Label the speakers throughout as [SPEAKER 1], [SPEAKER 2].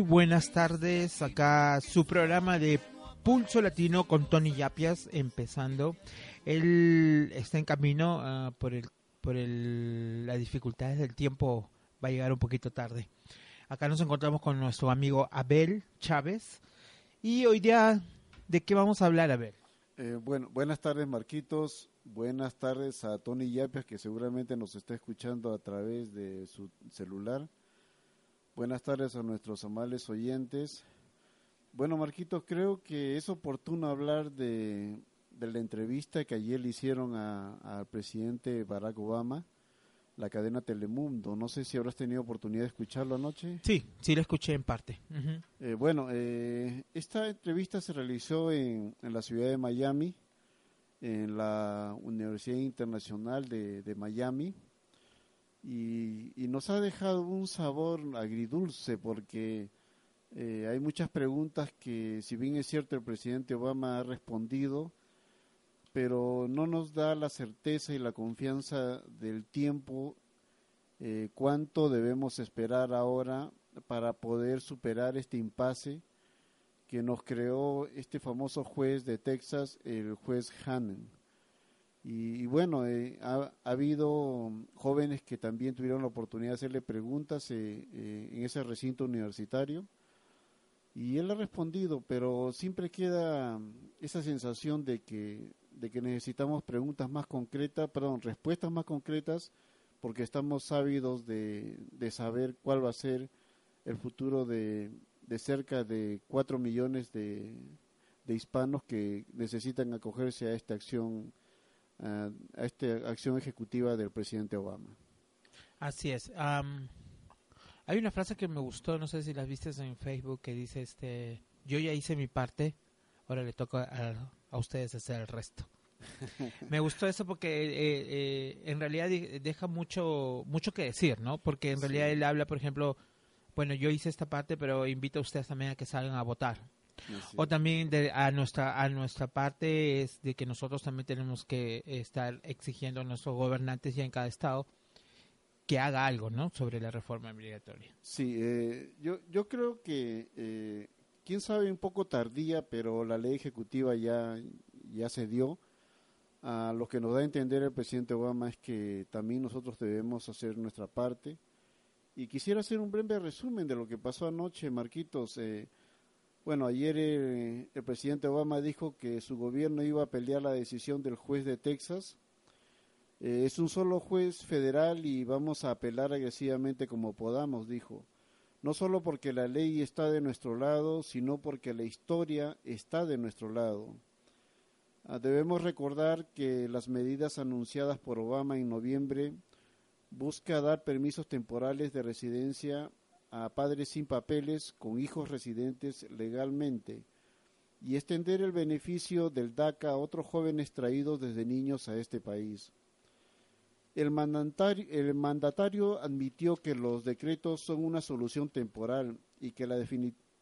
[SPEAKER 1] Buenas tardes, acá su programa de Pulso Latino con Tony Yapias empezando. Él está en camino ah, por el por el, las dificultades del tiempo va a llegar un poquito tarde. Acá nos encontramos con nuestro amigo Abel Chávez y hoy día de qué vamos a hablar Abel.
[SPEAKER 2] Eh, bueno, buenas tardes Marquitos, buenas tardes a Tony Yapias que seguramente nos está escuchando a través de su celular. Buenas tardes a nuestros amables oyentes. Bueno, Marquitos, creo que es oportuno hablar de, la entrevista que ayer le hicieron al presidente Barack Obama, la cadena Telemundo. No sé si habrás tenido oportunidad de escucharlo anoche.
[SPEAKER 1] Sí, sí la escuché en parte.
[SPEAKER 2] Eh, bueno, eh, esta entrevista se realizó en, la ciudad de Miami, en la Universidad Internacional de Miami y, nos ha dejado un sabor agridulce porque eh, hay muchas preguntas que si bien es cierto el presidente Obama ha respondido, pero no nos da la certeza y la confianza del tiempo, eh, cuánto debemos esperar ahora para poder superar este impasse que nos creó este famoso juez de Texas, el juez Hannon. Y, bueno, eh, ha, habido jóvenes que también tuvieron la oportunidad de hacerle preguntas eh, eh, en ese recinto universitario y él ha respondido, pero siempre queda esa sensación de que, de que necesitamos preguntas más concretas, perdón, respuestas más concretas, porque estamos ávidos de, de saber cuál va a ser el futuro de, de cerca de cuatro millones de, de hispanos que necesitan acogerse a esta acción a esta acción ejecutiva del presidente Obama.
[SPEAKER 1] Así es. hay una frase que me gustó, no sé si la viste en Facebook, que dice, este, yo ya hice mi parte, ahora le toca a, ustedes hacer el resto. me gustó eso porque eh, eh, en realidad deja mucho mucho que decir, ¿no? Porque en realidad él habla, por ejemplo, bueno, yo hice esta parte, pero invito a ustedes también a que salgan a votar. O también de, a nuestra a nuestra parte es de que nosotros también tenemos que estar exigiendo a nuestros gobernantes ya en cada estado que haga algo, ¿no? Sobre la reforma migratoria.
[SPEAKER 2] Sí, eh, yo yo creo que eh, quién sabe un poco tardía, pero la ley ejecutiva ya ya se dio. A lo que nos da a entender el presidente Obama es que también nosotros debemos hacer nuestra parte. Y quisiera hacer un breve resumen de lo que pasó anoche, Marquitos. Eh, bueno, ayer eh, el presidente Obama dijo que su gobierno iba a pelear la decisión del juez de Texas. Eh, es un solo juez federal y vamos a apelar agresivamente como podamos, dijo. No solo porque la ley está de nuestro lado, sino porque la historia está de nuestro lado. Ah, debemos recordar que las medidas anunciadas por Obama en noviembre busca dar permisos temporales de residencia a padres sin papeles con hijos residentes legalmente y extender el beneficio del DACA a otros jóvenes traídos desde niños a este país. El mandatario, el mandatario admitió que los decretos son una solución temporal y que, la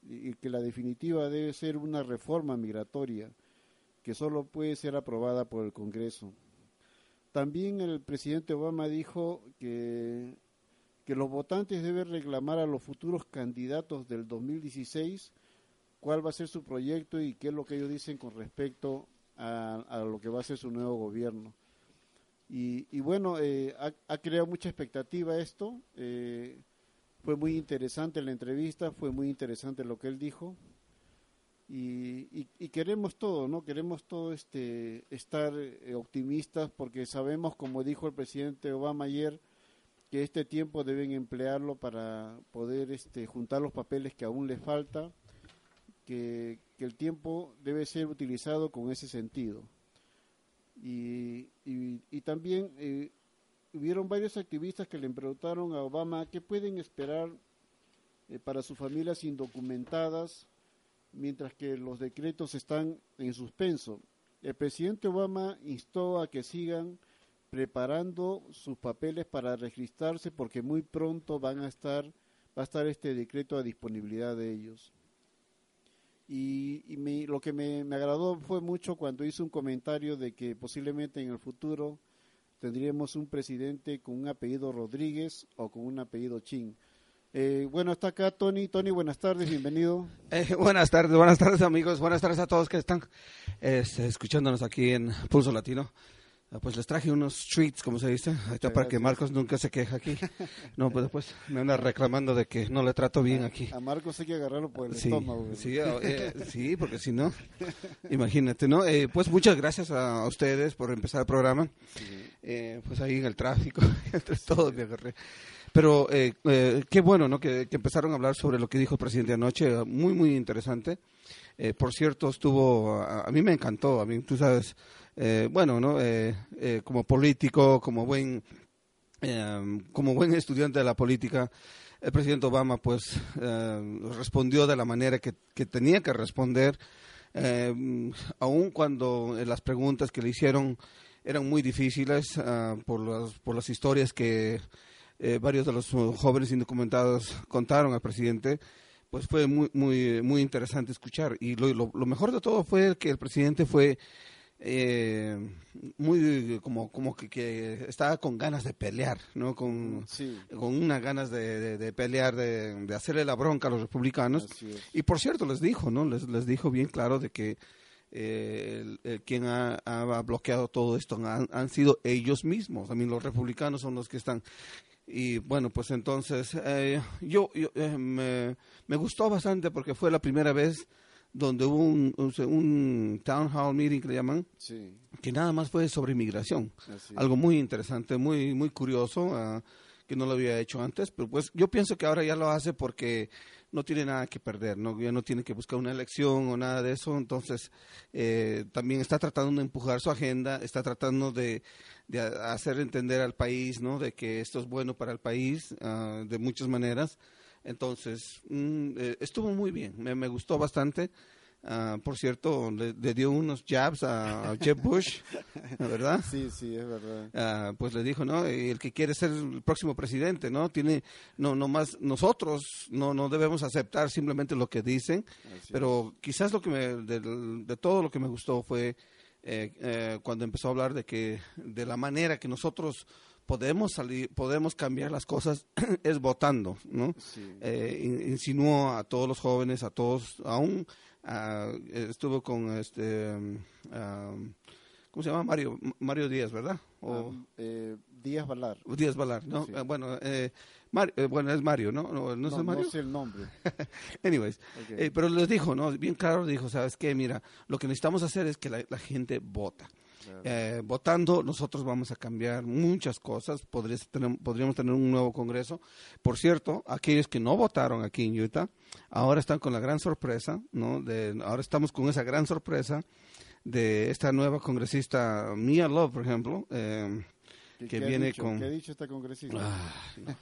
[SPEAKER 2] y que la definitiva debe ser una reforma migratoria que solo puede ser aprobada por el Congreso. También el presidente Obama dijo que que los votantes deben reclamar a los futuros candidatos del 2016 cuál va a ser su proyecto y qué es lo que ellos dicen con respecto a, lo que va a ser su nuevo gobierno. Y, bueno, eh, ha, creado mucha expectativa esto. Eh, fue muy interesante la entrevista, fue muy interesante lo que él dijo. Y, queremos todo, ¿no? Queremos todo este estar eh, optimistas porque sabemos, como dijo el presidente Obama ayer, que este tiempo deben emplearlo para poder este, juntar los papeles que aún les falta, que, el tiempo debe ser utilizado con ese sentido. Y, también eh, hubieron varios activistas que le preguntaron a Obama qué pueden esperar eh, para sus familias indocumentadas mientras que los decretos están en suspenso. El presidente Obama instó a que sigan preparando sus papeles para registrarse porque muy pronto van a estar va a estar este decreto a disponibilidad de ellos. Y, lo que me, agradó fue mucho cuando hizo un comentario de que posiblemente en el futuro tendríamos un presidente con un apellido Rodríguez o con un apellido Chin. Eh, bueno, está acá Tony. Tony, buenas tardes, bienvenido.
[SPEAKER 3] Eh, buenas tardes, buenas tardes amigos, buenas tardes a todos que están este, escuchándonos aquí en Pulso Latino. Ah, Pues les traje unos treats, como se dice, ahorita para que. Marcos nunca se queja aquí. No, pues después me anda reclamando de que no le trato bien aquí.
[SPEAKER 2] A Marcos hay que agarrarlo por el
[SPEAKER 3] Sí,
[SPEAKER 2] estómago. güey.
[SPEAKER 3] sí, eh, sí, porque si no, imagínate, ¿no? Eh, pues muchas gracias a ustedes por empezar el programa. Eh, pues ahí en el tráfico, entre todos me agarré. Pero eh, eh, qué bueno, ¿no? Que, que empezaron a hablar sobre lo que dijo el presidente anoche, muy, muy interesante. Eh, por cierto, estuvo, a, a mí me encantó, a mí, tú sabes, eh, bueno, ¿no? Eh, eh, como político, como buen, eh, como buen estudiante de la política, el presidente Obama, pues, eh, respondió de la manera que, que tenía que responder, eh, aun cuando las preguntas que le hicieron eran muy difíciles ah, por, las, por las historias que varios de los jóvenes indocumentados contaron al presidente, pues fue muy, muy, muy interesante escuchar. Y lo mejor de todo fue que el presidente fue eh, muy como, como que, que estaba con ganas de pelear, ¿no? Con,
[SPEAKER 2] Sí,
[SPEAKER 3] con unas ganas de, de- de pelear, de, de hacerle la bronca a los republicanos. Y por cierto, les dijo, ¿no? Les, les dijo bien claro de que eh, el- el quien ha, ha bloqueado todo esto han, han sido ellos mismos. También los republicanos son los que están. Y bueno, pues entonces eh, yo, yo, eh, me, me gustó bastante porque fue la primera vez donde hubo un, un, town hall meeting que le llaman,
[SPEAKER 2] Sí,
[SPEAKER 3] que nada más fue sobre inmigración.
[SPEAKER 2] Así
[SPEAKER 3] algo muy interesante, muy muy curioso, ah, que no lo había hecho antes, pero pues yo pienso que ahora ya lo hace porque no tiene nada que perder, no ya no tiene que buscar una elección o nada de eso, entonces eh, también está tratando de empujar su agenda, está tratando de, de hacer entender al país, ¿no? De que esto es bueno para el país ah, de muchas maneras. Entonces, mm, eh, estuvo muy bien, me, me gustó bastante. Ah, por cierto, le, le dio unos jabs a, a Jeb Bush, ¿verdad?
[SPEAKER 2] Sí, sí, es verdad.
[SPEAKER 3] Ah, pues le dijo, ¿no? El que quiere ser el próximo presidente, ¿no? Tiene, no, no más, nosotros no, no debemos aceptar simplemente lo que dicen,
[SPEAKER 2] así
[SPEAKER 3] pero quizás lo que me, del- de, todo lo que me gustó fue eh, eh, cuando empezó a hablar de que, de la manera que nosotros podemos salir, podemos cambiar las cosas es votando, ¿no?
[SPEAKER 2] Sí.
[SPEAKER 3] eh, in- insinuó a todos los jóvenes, a todos, aún ah, estuvo con este, um, ah, ¿cómo se llama? Mario, Mario Díaz, ¿verdad? O
[SPEAKER 2] Ah, eh, Díaz Valar.
[SPEAKER 3] Díaz Valar, ¿no?
[SPEAKER 2] Sí.
[SPEAKER 3] Eh, bueno, eh, Mar- eh, bueno, es Mario, ¿no? ¿No, no es Mario?
[SPEAKER 2] no sé el nombre.
[SPEAKER 3] Anyways,
[SPEAKER 2] Ok.
[SPEAKER 3] eh, pero les dijo, ¿no? Bien claro, dijo, ¿sabes qué? Mira, lo que necesitamos hacer es que la, la gente vota.
[SPEAKER 2] Claro.
[SPEAKER 3] Eh, votando, nosotros vamos a cambiar muchas cosas. Podrías tener- podríamos tener un nuevo Congreso. Por cierto, aquellos que no votaron aquí en Utah, ahora están con la gran sorpresa, ¿no? De, ahora estamos con esa gran sorpresa de esta nueva congresista, Mia Love, por ejemplo. eh,
[SPEAKER 2] ¿Qué-
[SPEAKER 3] que viene
[SPEAKER 2] dicho?
[SPEAKER 3] con-
[SPEAKER 2] ¿Qué ha dicho esta congresista?
[SPEAKER 3] Ah, no.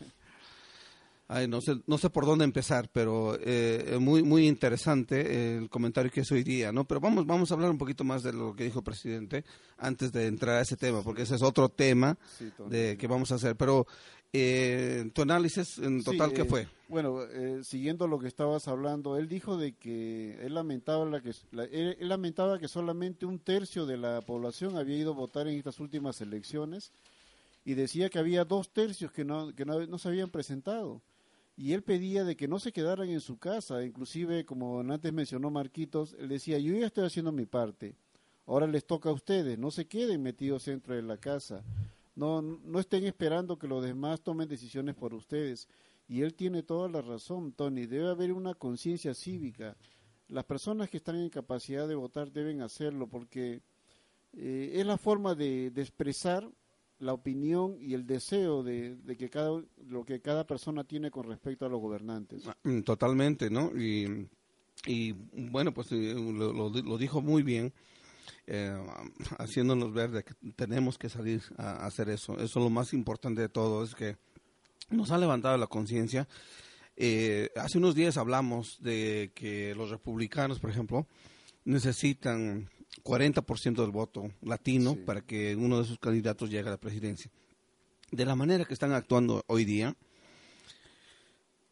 [SPEAKER 3] Ay, no sé, no sé por dónde empezar, pero eh, muy muy interesante el comentario que hizo hoy día, ¿no? Pero vamos vamos a hablar un poquito más de lo que dijo el presidente antes de entrar a ese tema, porque ese es otro tema
[SPEAKER 2] Sí,
[SPEAKER 3] de que vamos a hacer. Pero eh, tu análisis en total,
[SPEAKER 2] Sí,
[SPEAKER 3] ¿qué
[SPEAKER 2] eh,
[SPEAKER 3] fue?
[SPEAKER 2] Bueno, eh, siguiendo lo que estabas hablando, él dijo de que él lamentaba, la que, la- él, él lamentaba que solamente un tercio de la población había ido a votar en estas últimas elecciones y decía que había dos tercios que no, que no, no se habían presentado. Y él pedía de que no se quedaran en su casa, inclusive como antes mencionó Marquitos, él decía, yo ya estoy haciendo mi parte, ahora les toca a ustedes, no se queden metidos dentro de la casa, no, no estén esperando que los demás tomen decisiones por ustedes. Y él tiene toda la razón, Tony. Debe haber una conciencia cívica. Las personas que están en capacidad de votar deben hacerlo porque eh, es la forma de, de expresar la opinión y el deseo de, de que cada lo que cada persona tiene con respecto a los gobernantes.
[SPEAKER 3] Mm, Totalmente, ¿no? Y, y bueno, pues eh, lo, lo- lo dijo muy bien, eh, haciéndonos ver de que tenemos que salir a, a hacer eso. Eso es lo más importante de todo, es que nos ha levantado la conciencia. Eh, hace unos días hablamos de que los republicanos, por ejemplo, necesitan 40% del voto latino
[SPEAKER 2] Sí.
[SPEAKER 3] para que uno de sus candidatos llegue a la presidencia. De la manera que están actuando hoy día,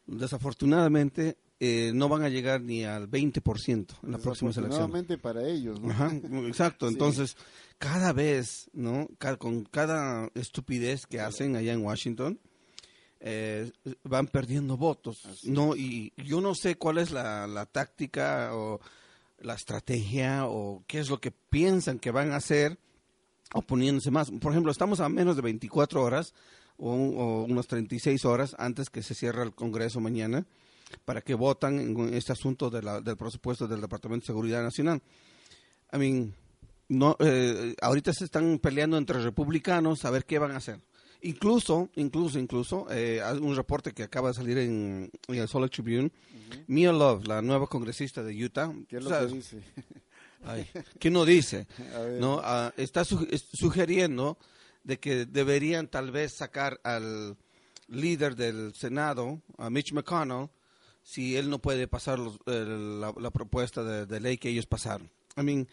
[SPEAKER 3] desafortunadamente eh, no van a llegar ni al 20% en la próxima elección.
[SPEAKER 2] Para ellos, ¿no?
[SPEAKER 3] Ajá, exacto.
[SPEAKER 2] Sí.
[SPEAKER 3] Entonces, cada vez, ¿no? Ca- con cada estupidez que hacen allá en Washington, eh, van perdiendo votos, ¿no? Y yo no sé cuál es la, la táctica o la estrategia o qué es lo que piensan que van a hacer oponiéndose más. Por ejemplo, estamos a menos de 24 horas o, o unas 36 horas antes que se cierre el Congreso mañana para que votan en este asunto del presupuesto del Departamento de Seguridad Nacional. I mean, no, eh, ahorita se están peleando entre republicanos a ver qué van a hacer. Incluso, incluso, incluso, eh, un reporte que acaba de salir en, en el Solo Tribune, Mia Love, la nueva congresista de Utah,
[SPEAKER 2] ¿Qué es lo
[SPEAKER 3] ¿sabes?
[SPEAKER 2] que dice?
[SPEAKER 3] Ay, ¿Qué no dice? ¿No? Ah, está su- sugiriendo de que deberían tal vez sacar al líder del Senado, a Mitch McConnell, si él no puede pasar los- la, la propuesta de, de ley que ellos pasaron. I mean,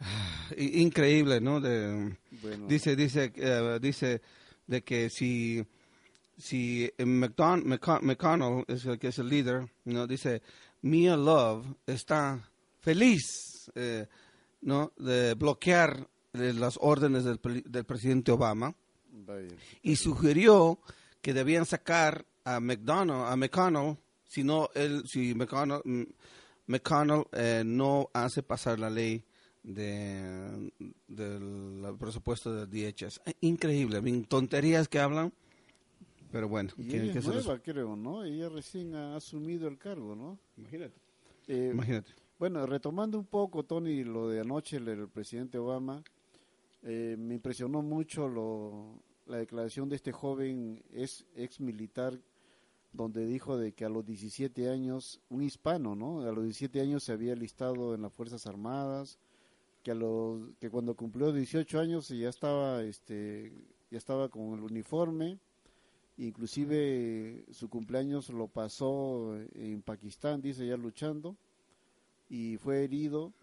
[SPEAKER 3] increíble, ¿no? De,
[SPEAKER 2] Bueno,
[SPEAKER 3] dice, dice, eh, dice de que si si McDon- McCon- McConnell es el que es el líder, no dice Mia Love está feliz, eh, no, de bloquear eh, las órdenes del, del presidente Obama
[SPEAKER 2] vaya.
[SPEAKER 3] y sugirió que debían sacar a McDonald, a McConnell, si no él, si McConnell, mm, McConnell eh, no hace pasar la ley de del presupuesto del DHS. Eh, Increíble, I mean, tonterías que hablan, pero bueno,
[SPEAKER 2] Y
[SPEAKER 3] ¿qué-
[SPEAKER 2] ella
[SPEAKER 3] qué
[SPEAKER 2] es nueva, creo, ¿no? Ella recién ha asumido el cargo, ¿no?
[SPEAKER 3] Imagínate.
[SPEAKER 2] Eh,
[SPEAKER 3] Imagínate.
[SPEAKER 2] Bueno, retomando un poco, Tony, lo de anoche el, el presidente Obama, eh, me impresionó mucho lo, la declaración de este joven ex, ex militar, donde dijo de que a los 17 años, un hispano, ¿no? A los 17 años se había listado en las Fuerzas Armadas, que a los que cuando cumplió 18 años ya estaba este ya estaba con el uniforme inclusive su cumpleaños lo pasó en Pakistán dice ya luchando y fue herido.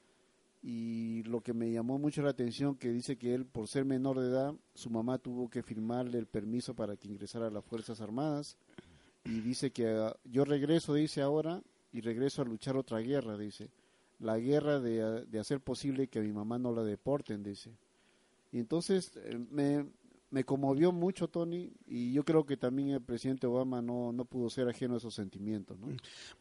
[SPEAKER 2] Y lo que me llamó mucho la atención que dice que él por ser menor de edad su mamá tuvo que firmarle el permiso para que ingresara a las Fuerzas Armadas. Y dice que ah, yo regreso dice ahora y regreso a luchar otra guerra dice la guerra de, de hacer posible que a mi mamá no la deporten dice y entonces eh, me, me conmovió mucho Tony y yo creo que también el presidente Obama no, no pudo ser ajeno a esos sentimientos ¿no?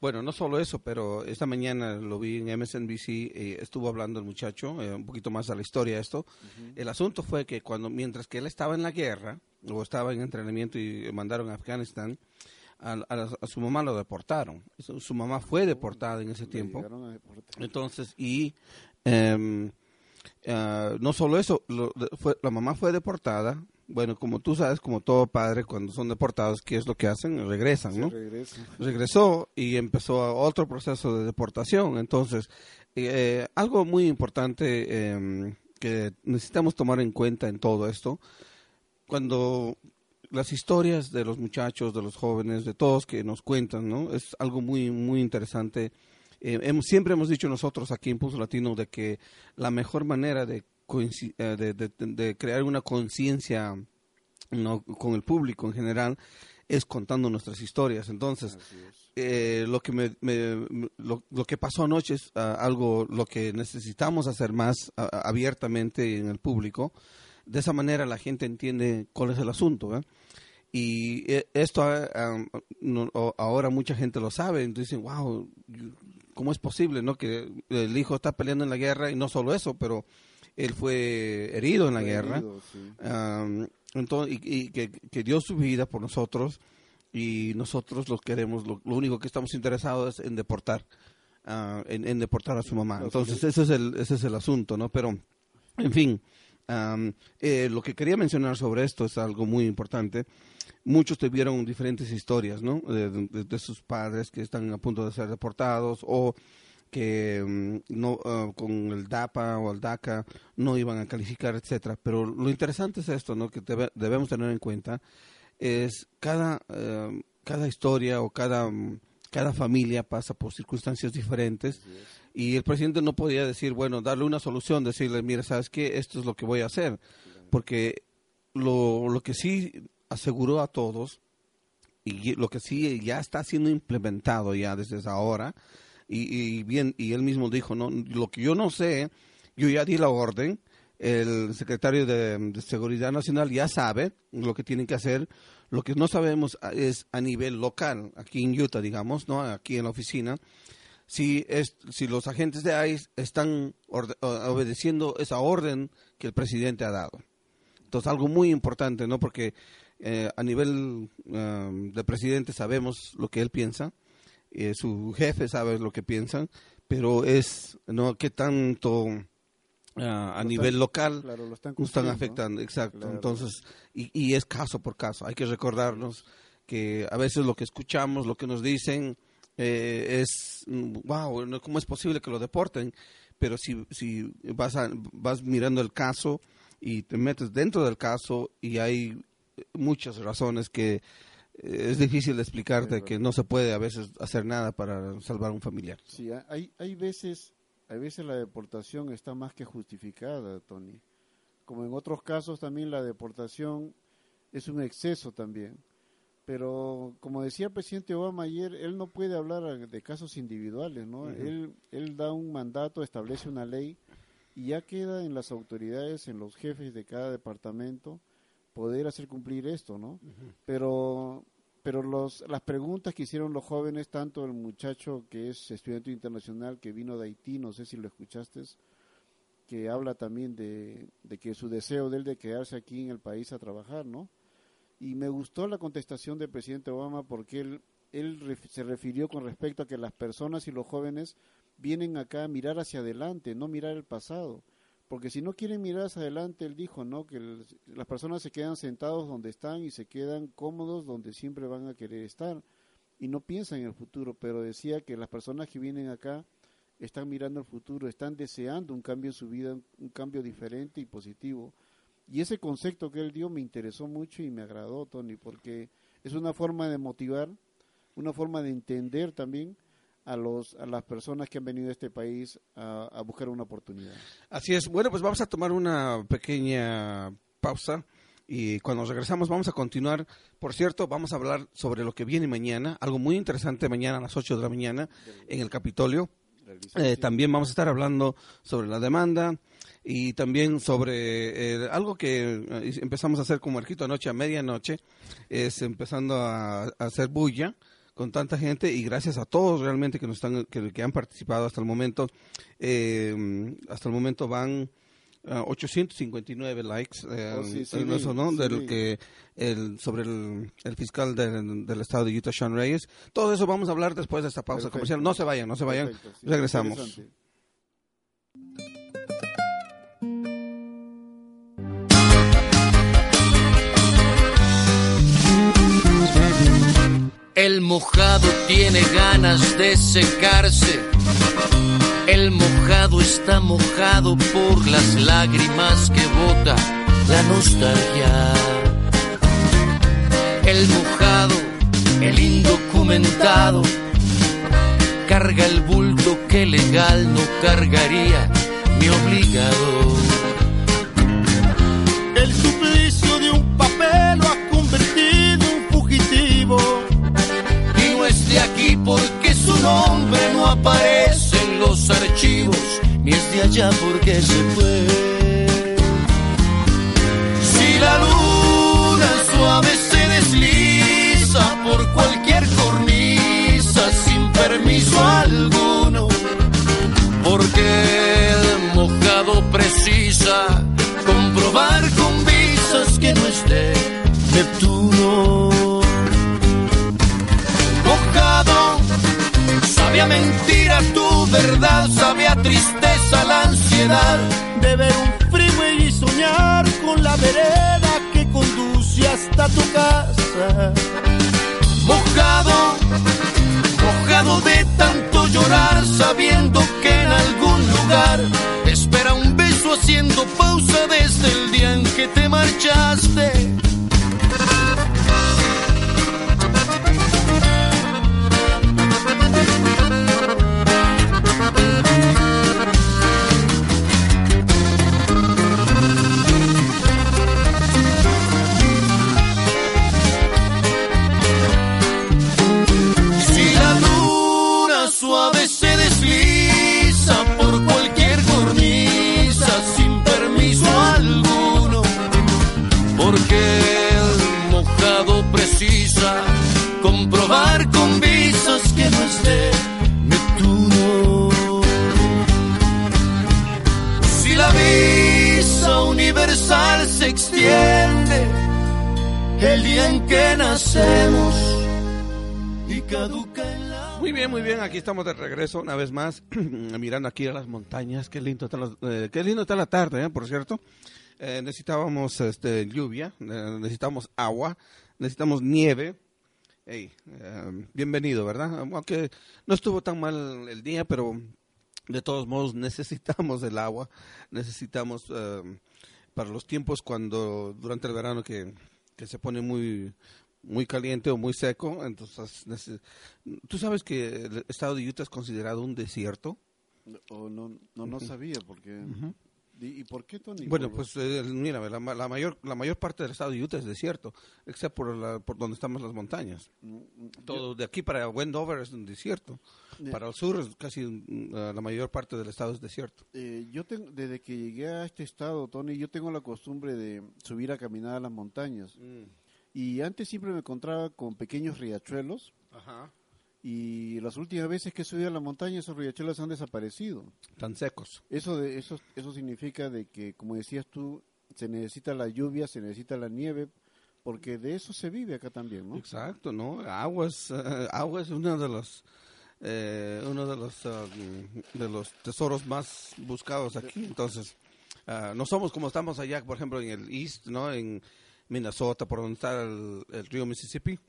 [SPEAKER 3] Bueno, no solo eso, pero esta mañana lo vi en MSNBC, eh, estuvo hablando el muchacho, eh, un poquito más de la historia de esto. El asunto fue que cuando, mientras que él estaba en la guerra, o estaba en entrenamiento y mandaron a Afganistán, a, a la- a su mamá lo deportaron. Su, su mamá fue deportada en ese tiempo. Entonces, y em, ah, no solo eso, lo- fue, la mamá fue deportada. Bueno, como tú sabes, como todo padre, cuando son deportados, ¿qué es lo que hacen? Regresan, ¿no?
[SPEAKER 2] regresa.
[SPEAKER 3] regresó y empezó otro proceso de deportación. Entonces, eh, algo muy importante eh, que necesitamos tomar en cuenta en todo esto, cuando las historias de los muchachos, de los jóvenes, de todos que nos cuentan, ¿no? Es algo muy, muy interesante. Eh, hemos, siempre hemos dicho nosotros aquí en Pulso Latino de que la mejor manera de, eh, de, de- de crear una conciencia ¿no? con el público en general es contando nuestras historias. Entonces, eh, lo que me, me- lo, lo que pasó anoche es ah, algo lo que necesitamos hacer más ah, abiertamente en el público. De esa manera la gente entiende cuál es el asunto. ¿eh? Y eh, esto ah, no- ahora mucha gente lo sabe. Entonces dicen, wow, ¿cómo es posible no que el hijo está peleando en la guerra? Y no solo eso, pero él fue herido en la
[SPEAKER 2] Fue
[SPEAKER 3] guerra.
[SPEAKER 2] herido, sí.
[SPEAKER 3] Am, entonces, y, y que, que dio su vida por nosotros y nosotros los queremos, lo, lo único que estamos interesados es en deportar, ah, en, en deportar a su mamá. Entonces,
[SPEAKER 2] es.
[SPEAKER 3] ese es el, ese es el asunto, ¿no? Pero, en fin, am, eh, lo que quería mencionar sobre esto es algo muy importante. Muchos tuvieron diferentes historias, ¿no? De, sus padres que están a punto de ser deportados o que mm, no ah, con el DAPA o el DACA no iban a calificar, etcétera. Pero lo interesante es esto, ¿no? Que debe- debemos tener en cuenta es cada eh, cada historia o cada mm, cada familia pasa por circunstancias diferentes y el presidente no podía decir, bueno, darle una solución, decirle, mira, ¿sabes qué? Esto es lo que voy a hacer. Porque lo, lo que sí aseguró a todos y lo que sí ya está siendo implementado ya desde ahora y, y bien y él mismo dijo no lo que yo no sé yo ya di la orden el secretario de, Seguridad Nacional ya sabe lo que tienen que hacer. Lo que no sabemos es a nivel local, aquí en Utah, digamos, no, aquí en la oficina, si es, si los agentes de ICE están obedeciendo esa orden que el presidente ha dado. Entonces, algo muy importante, ¿no? Porque eh, a nivel um, de presidente sabemos lo que él piensa, eh, su jefe sabe lo que piensan, pero es, ¿no? ¿Qué tanto a nivel local
[SPEAKER 2] lo
[SPEAKER 3] están, afectando? Exacto. Entonces, y, y es caso por caso. Hay que recordarnos que a veces lo que escuchamos, lo que nos dicen, eh, es, wow, ¿cómo es posible que lo deporten? Pero si, si vas, vas mirando el caso y te metes dentro del caso y hay muchas razones que eh, es difícil de explicarte que no se puede a veces hacer nada para salvar a un familiar.
[SPEAKER 2] Sí, hay, hay veces hay veces la deportación está más que justificada, Tony. Como en otros casos también la deportación es un exceso también. Pero como decía el presidente Obama ayer, él no puede hablar de casos individuales, ¿no? él, él da un mandato, establece una ley y ya queda en las autoridades, en los jefes de cada departamento, poder hacer cumplir esto, ¿no? Pero pero los, las preguntas que hicieron los jóvenes, tanto el muchacho que es estudiante internacional que vino de Haití, no sé si lo escuchaste, que habla también de, de que su deseo de él de quedarse aquí en el país a trabajar, ¿no? Y me gustó la contestación del presidente Obama porque él, él se refirió con respecto a que las personas y los jóvenes vienen acá a mirar hacia adelante, no mirar el pasado porque si no quieren mirar hacia adelante, él dijo, ¿no? Que las personas se quedan sentados donde están y se quedan cómodos donde siempre van a querer estar y no piensan en el futuro, pero decía que las personas que vienen acá están mirando el futuro, están deseando un cambio en su vida, un cambio diferente y positivo. Y ese concepto que él dio me interesó mucho y me agradó, Tony, porque es una forma de motivar, una forma de entender también a, los, a las personas que han venido a este país a, buscar una oportunidad.
[SPEAKER 3] Así es. Bueno, pues vamos a tomar una pequeña pausa y cuando regresamos vamos a continuar. Por cierto, vamos a hablar sobre lo que viene mañana, algo muy interesante mañana a las 8 de la mañana en el Capitolio. Eh, también vamos a estar hablando sobre la demanda y también sobre eh, algo que eh, empezamos a hacer como arquito anoche a medianoche, es empezando a, a hacer bulla con tanta gente y gracias a todos realmente que nos están que, han participado hasta el momento eh, hasta el momento van 859 ah, likes eh, oh, eso, ¿no? Del que el, sobre el, el fiscal del estado de Utah, Sean Reyes. Todo eso vamos a hablar después de esta pausa comercial. No se vayan, no se vayan. Regresamos.
[SPEAKER 4] El mojado tiene ganas de secarse. El mojado está mojado por las lágrimas que bota la nostalgia. El mojado, el indocumentado, carga el bulto que legal no cargaría mi obligado.
[SPEAKER 5] De
[SPEAKER 4] aquí porque su nombre no aparece en los archivos, ni es de allá porque se fue. Si la luna suave se desliza por cualquier cornisa sin permiso alguno, porque el mojado precisa Sabía mentira tu verdad, sabía tristeza la ansiedad
[SPEAKER 5] de ver un freeway y soñar con la vereda que conduce hasta tu casa.
[SPEAKER 4] Mojado, mojado de tanto llorar, sabiendo que en algún lugar espera un beso haciendo pausa desde el día en que te marchaste comprobar con visas que no es de Neptuno. Si la visa universal se extiende el día en que nacemos y caduca en la...
[SPEAKER 3] Muy bien, muy bien, aquí estamos de regreso una vez más, mirando aquí a las montañas, qué lindo está la, eh, qué lindo está la tarde, ¿eh? por cierto. Eh, necesitábamos este, lluvia, eh, necesitamos agua, necesitamos nieve. Hey, eh, bienvenido, ¿verdad? Aunque no estuvo tan mal el día, pero de todos modos necesitamos el agua, necesitamos eh, para los tiempos cuando durante el verano que, que se pone muy muy caliente o muy seco, entonces tú sabes que el estado de Utah es considerado un desierto.
[SPEAKER 2] O no, no, no sabía, porque... ¿Y, y por qué, Tony?
[SPEAKER 3] Bueno, pues eh, mira, la, la mayor la mayor parte del estado de Utah es desierto, excepto por la, por donde estamos las montañas.
[SPEAKER 2] Mm, mm,
[SPEAKER 3] Todo de aquí para Wendover es un desierto. Para el sur casi mm, eh, la mayor parte del estado es desierto.
[SPEAKER 2] Eh, yo tengo, desde que llegué a este estado, Tony, yo tengo la costumbre de subir a caminar a las montañas. Y antes siempre me encontraba con pequeños riachuelos.
[SPEAKER 3] Ajá.
[SPEAKER 2] Y las últimas veces que he subido a la montaña, esos riachuelos han desaparecido.
[SPEAKER 3] Tan secos.
[SPEAKER 2] Eso, de, eso, eso significa de que, como decías tú, se necesita la lluvia, se necesita la nieve, porque de eso se vive acá también, ¿no?
[SPEAKER 3] Exacto, ¿no? Agua es, eh, agua es uno de los eh, uno de los mm, de los tesoros más buscados aquí. Entonces, ah, no somos como estamos allá, por ejemplo, en el East, ¿no? En Minnesota, por donde está el, el río Mississippi.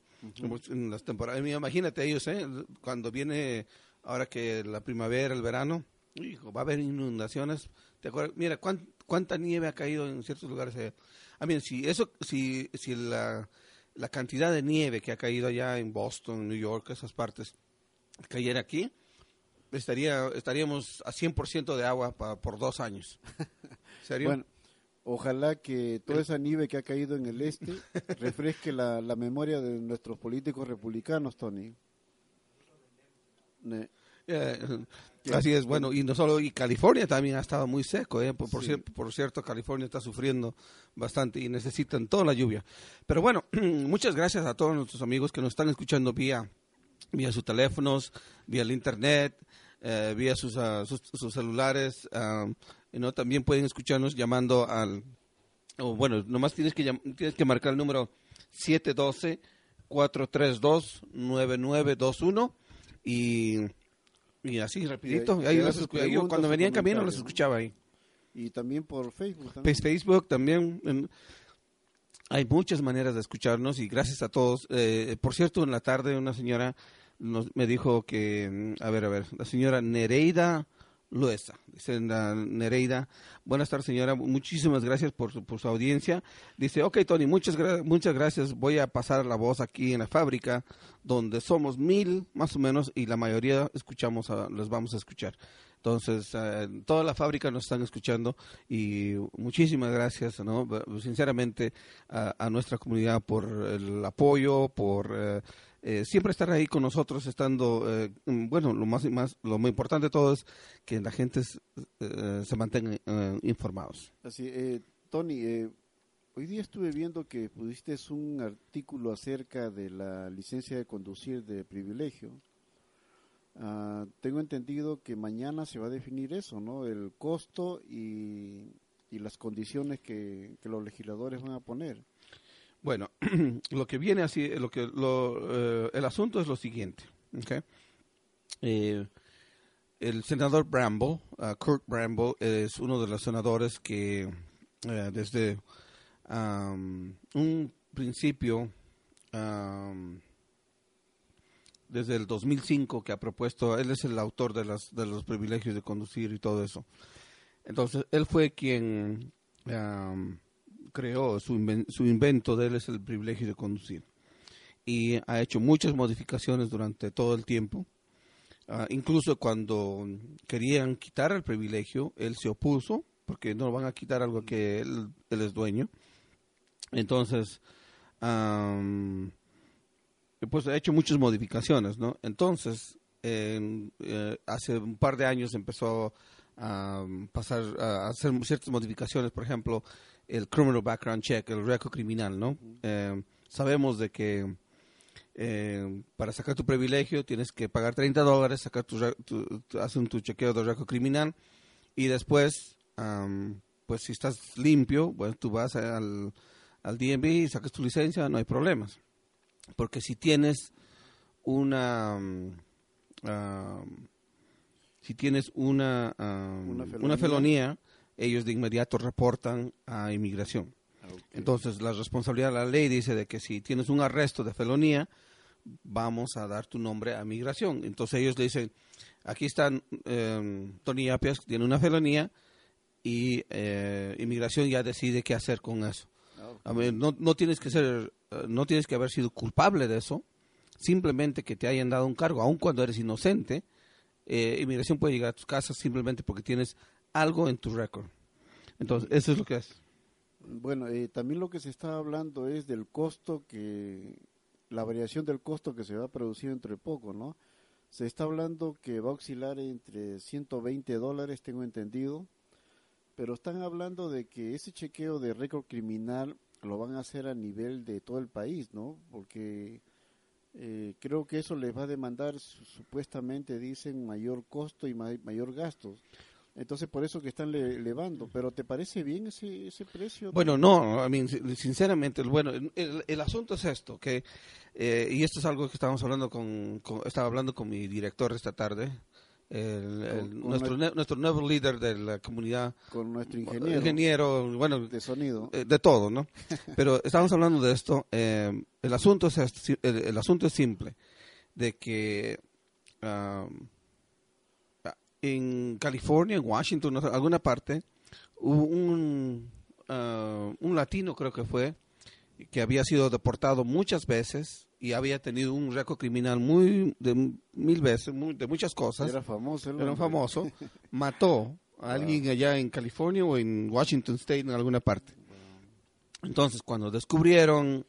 [SPEAKER 3] En las temporadas, imagínate ellos, ¿eh? Cuando viene ahora que la primavera, el verano, hijo, va a haber inundaciones. ¿Te acuerdas? Mira, cuán- cuánta nieve ha caído en ciertos lugares allá. A mí, si eso, si, si la, la cantidad de nieve que ha caído allá en Boston, New York, esas partes, cayera aquí, estaría, estaríamos a 100% de agua pa- por dos años. ¿Serio?
[SPEAKER 2] Bueno, ojalá que toda esa nieve que ha caído en el este refresque la, la memoria de nuestros políticos republicanos, Tony. Ne-
[SPEAKER 3] Eh, así es, bueno, y no solo, y California también ha estado muy seco, ¿eh? por, por
[SPEAKER 2] Sí.
[SPEAKER 3] cier- por cierto, California está sufriendo bastante y necesitan toda la lluvia. Pero bueno, muchas gracias a todos nuestros amigos que nos están escuchando vía, vía sus teléfonos, vía el internet, eh, vía sus, ah, sus, sus celulares, y no también pueden escucharnos llamando al, o bueno, nomás tienes que, tienes que marcar el número 712-432-9921 y, y así rapidito.
[SPEAKER 2] Y-
[SPEAKER 3] ahí los ahí cuando venía en camino los escuchaba ahí.
[SPEAKER 2] Y también por Facebook. también.
[SPEAKER 3] Pues Facebook también. en- hay muchas maneras de escucharnos y gracias a todos. Eh, por cierto, en la tarde una señora nos, me dijo que, mm, a ver, a ver, la señora Nereida Luesa. Dice Nereida, buenas tardes señora, muchísimas gracias por su, por su audiencia. Dice, ok Tony, muchas, gra- muchas gracias, voy a pasar la voz aquí en la fábrica, donde somos mil más o menos y la mayoría escuchamos, a, les vamos a escuchar. Entonces, eh, toda la fábrica nos están escuchando y muchísimas gracias, ¿no? Sinceramente, a, a nuestra comunidad por el apoyo, por eh, eh, siempre estar ahí con nosotros, estando, eh, mm, bueno, lo más, más, lo más importante de todo es que la gente eh, se mantenga eh, informados.
[SPEAKER 2] Así, Tony, hoy día estuve viendo que pusiste un artículo acerca de la licencia de conducir de privilegio. Ah, tengo entendido que mañana se va a definir eso, ¿no? El costo y, y las condiciones que, que los legisladores van a poner.
[SPEAKER 3] Bueno, lo que viene así, lo que lo, eh, el asunto es lo siguiente. Eh, el senador Bramble, uh, Kurt Bramble, es uno de los senadores que eh, desde um, un principio, um, desde el 2005 que ha propuesto, él es el autor de, las, de los privilegios de conducir y todo eso. Entonces, él fue quien creó su, inven- su invento de él es el privilegio de conducir. Y ha hecho muchas modificaciones durante todo el tiempo. Ah, incluso cuando querían quitar el privilegio, él se opuso, porque no van a quitar algo que él, es dueño. Entonces, am, pues ha hecho muchas modificaciones, ¿no? Entonces, en, eh, hace un par de años empezó a pasar a hacer ciertas modificaciones, por ejemplo, el criminal background check, el récord criminal, ¿no? Eh, sabemos de que eh, para sacar tu privilegio tienes que pagar 30 dólares, sacar tu, tu, tu- hacen tu chequeo de récord criminal y después, pues si estás limpio, bueno, tú vas al, al DMV y sacas tu licencia, no hay problemas. Porque si tienes una... am, si tienes Una
[SPEAKER 2] una, felonía.
[SPEAKER 3] Ellos de inmediato reportan a inmigración.
[SPEAKER 2] Ah.
[SPEAKER 3] Entonces, la responsabilidad de la ley dice de que si tienes un arresto de felonía, vamos a dar tu nombre a migración. Entonces ellos le dicen, aquí están eh, Tony Apias, tiene una felonía y eh, inmigración ya decide qué hacer con eso.
[SPEAKER 2] Ah, ok.
[SPEAKER 3] A ver, no, no tienes que ser, eh, no tienes que haber sido culpable de eso, simplemente que te hayan dado un cargo, aun cuando eres inocente, eh, inmigración puede llegar a tus casas simplemente porque tienes algo en tu récord. Entonces, eso es lo que es.
[SPEAKER 2] Bueno, eh, también lo que se está hablando es del costo que, la variación del costo que se va a producir entre poco, ¿no? Se está hablando que va a oscilar entre 120 dólares, tengo entendido, pero están hablando de que ese chequeo de récord criminal lo van a hacer a nivel de todo el país, ¿no? Porque eh, creo que eso les va a demandar, su- supuestamente dicen, mayor costo y ma- mayor gastos. Entonces, por eso que están le- elevando. Pero ¿te parece bien ese, ese precio?
[SPEAKER 3] Bueno, no, I mean, sin- sinceramente, bueno, el, el asunto es esto, que, eh, y esto es algo que estábamos hablando con, con- estaba hablando con mi director esta tarde, el- el-
[SPEAKER 2] Con- con
[SPEAKER 3] nuestro, nuestro nuevo líder de la comunidad,
[SPEAKER 2] con nuestro ingeniero,
[SPEAKER 3] ingeniero, bueno,
[SPEAKER 2] de sonido.
[SPEAKER 3] eh, de todo, ¿no? Pero estamos hablando de esto. eh, el asunto es el, el asunto es simple, de que um, en California, en Washington, no sé, alguna parte, hubo un ah, un latino creo que fue que había sido deportado muchas veces y había tenido un récord criminal muy de mil veces, muy- de muchas cosas
[SPEAKER 2] Era famoso.
[SPEAKER 3] era famoso, mató a alguien allá en California o en Washington State, en alguna parte. Entonces, cuando descubrieron,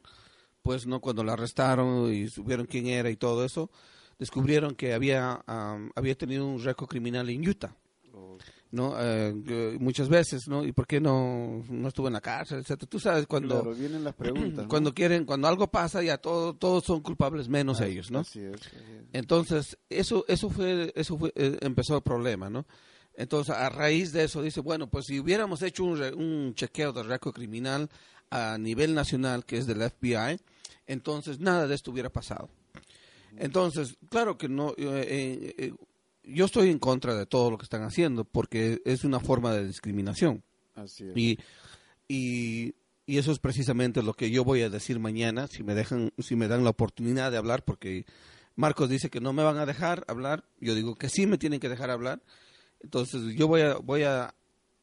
[SPEAKER 3] pues no, cuando lo arrestaron y supieron quién era y todo eso, descubrieron que había, am, había tenido un récord criminal en Utah. ¿no? Eh, que muchas veces, ¿no? ¿Y por qué no, no estuvo en la cárcel, etcétera? Tú sabes, cuando,
[SPEAKER 2] Claro, vienen las preguntas. ¿no?
[SPEAKER 3] cuando quieren, cuando algo pasa, ya todo, todos son culpables menos
[SPEAKER 2] Ah,
[SPEAKER 3] ellos, ¿no?
[SPEAKER 2] Así es. así es.
[SPEAKER 3] Entonces, eso, eso fue, eso fue, eh, empezó el problema, ¿no? Entonces, a raíz de eso, dice, bueno, pues si hubiéramos hecho un, re- un chequeo de récord criminal a nivel nacional, que es del FBI, entonces nada de esto hubiera pasado. Entonces, claro que no, eh, eh, eh, yo estoy en contra de todo lo que están haciendo, porque es una forma de discriminación.
[SPEAKER 2] Así es.
[SPEAKER 3] Y, y, y eso es precisamente lo que yo voy a decir mañana, si me dejan, si me dan la oportunidad de hablar, porque Marcos dice que no me van a dejar hablar, yo digo que sí me tienen que dejar hablar. Entonces yo voy a, voy a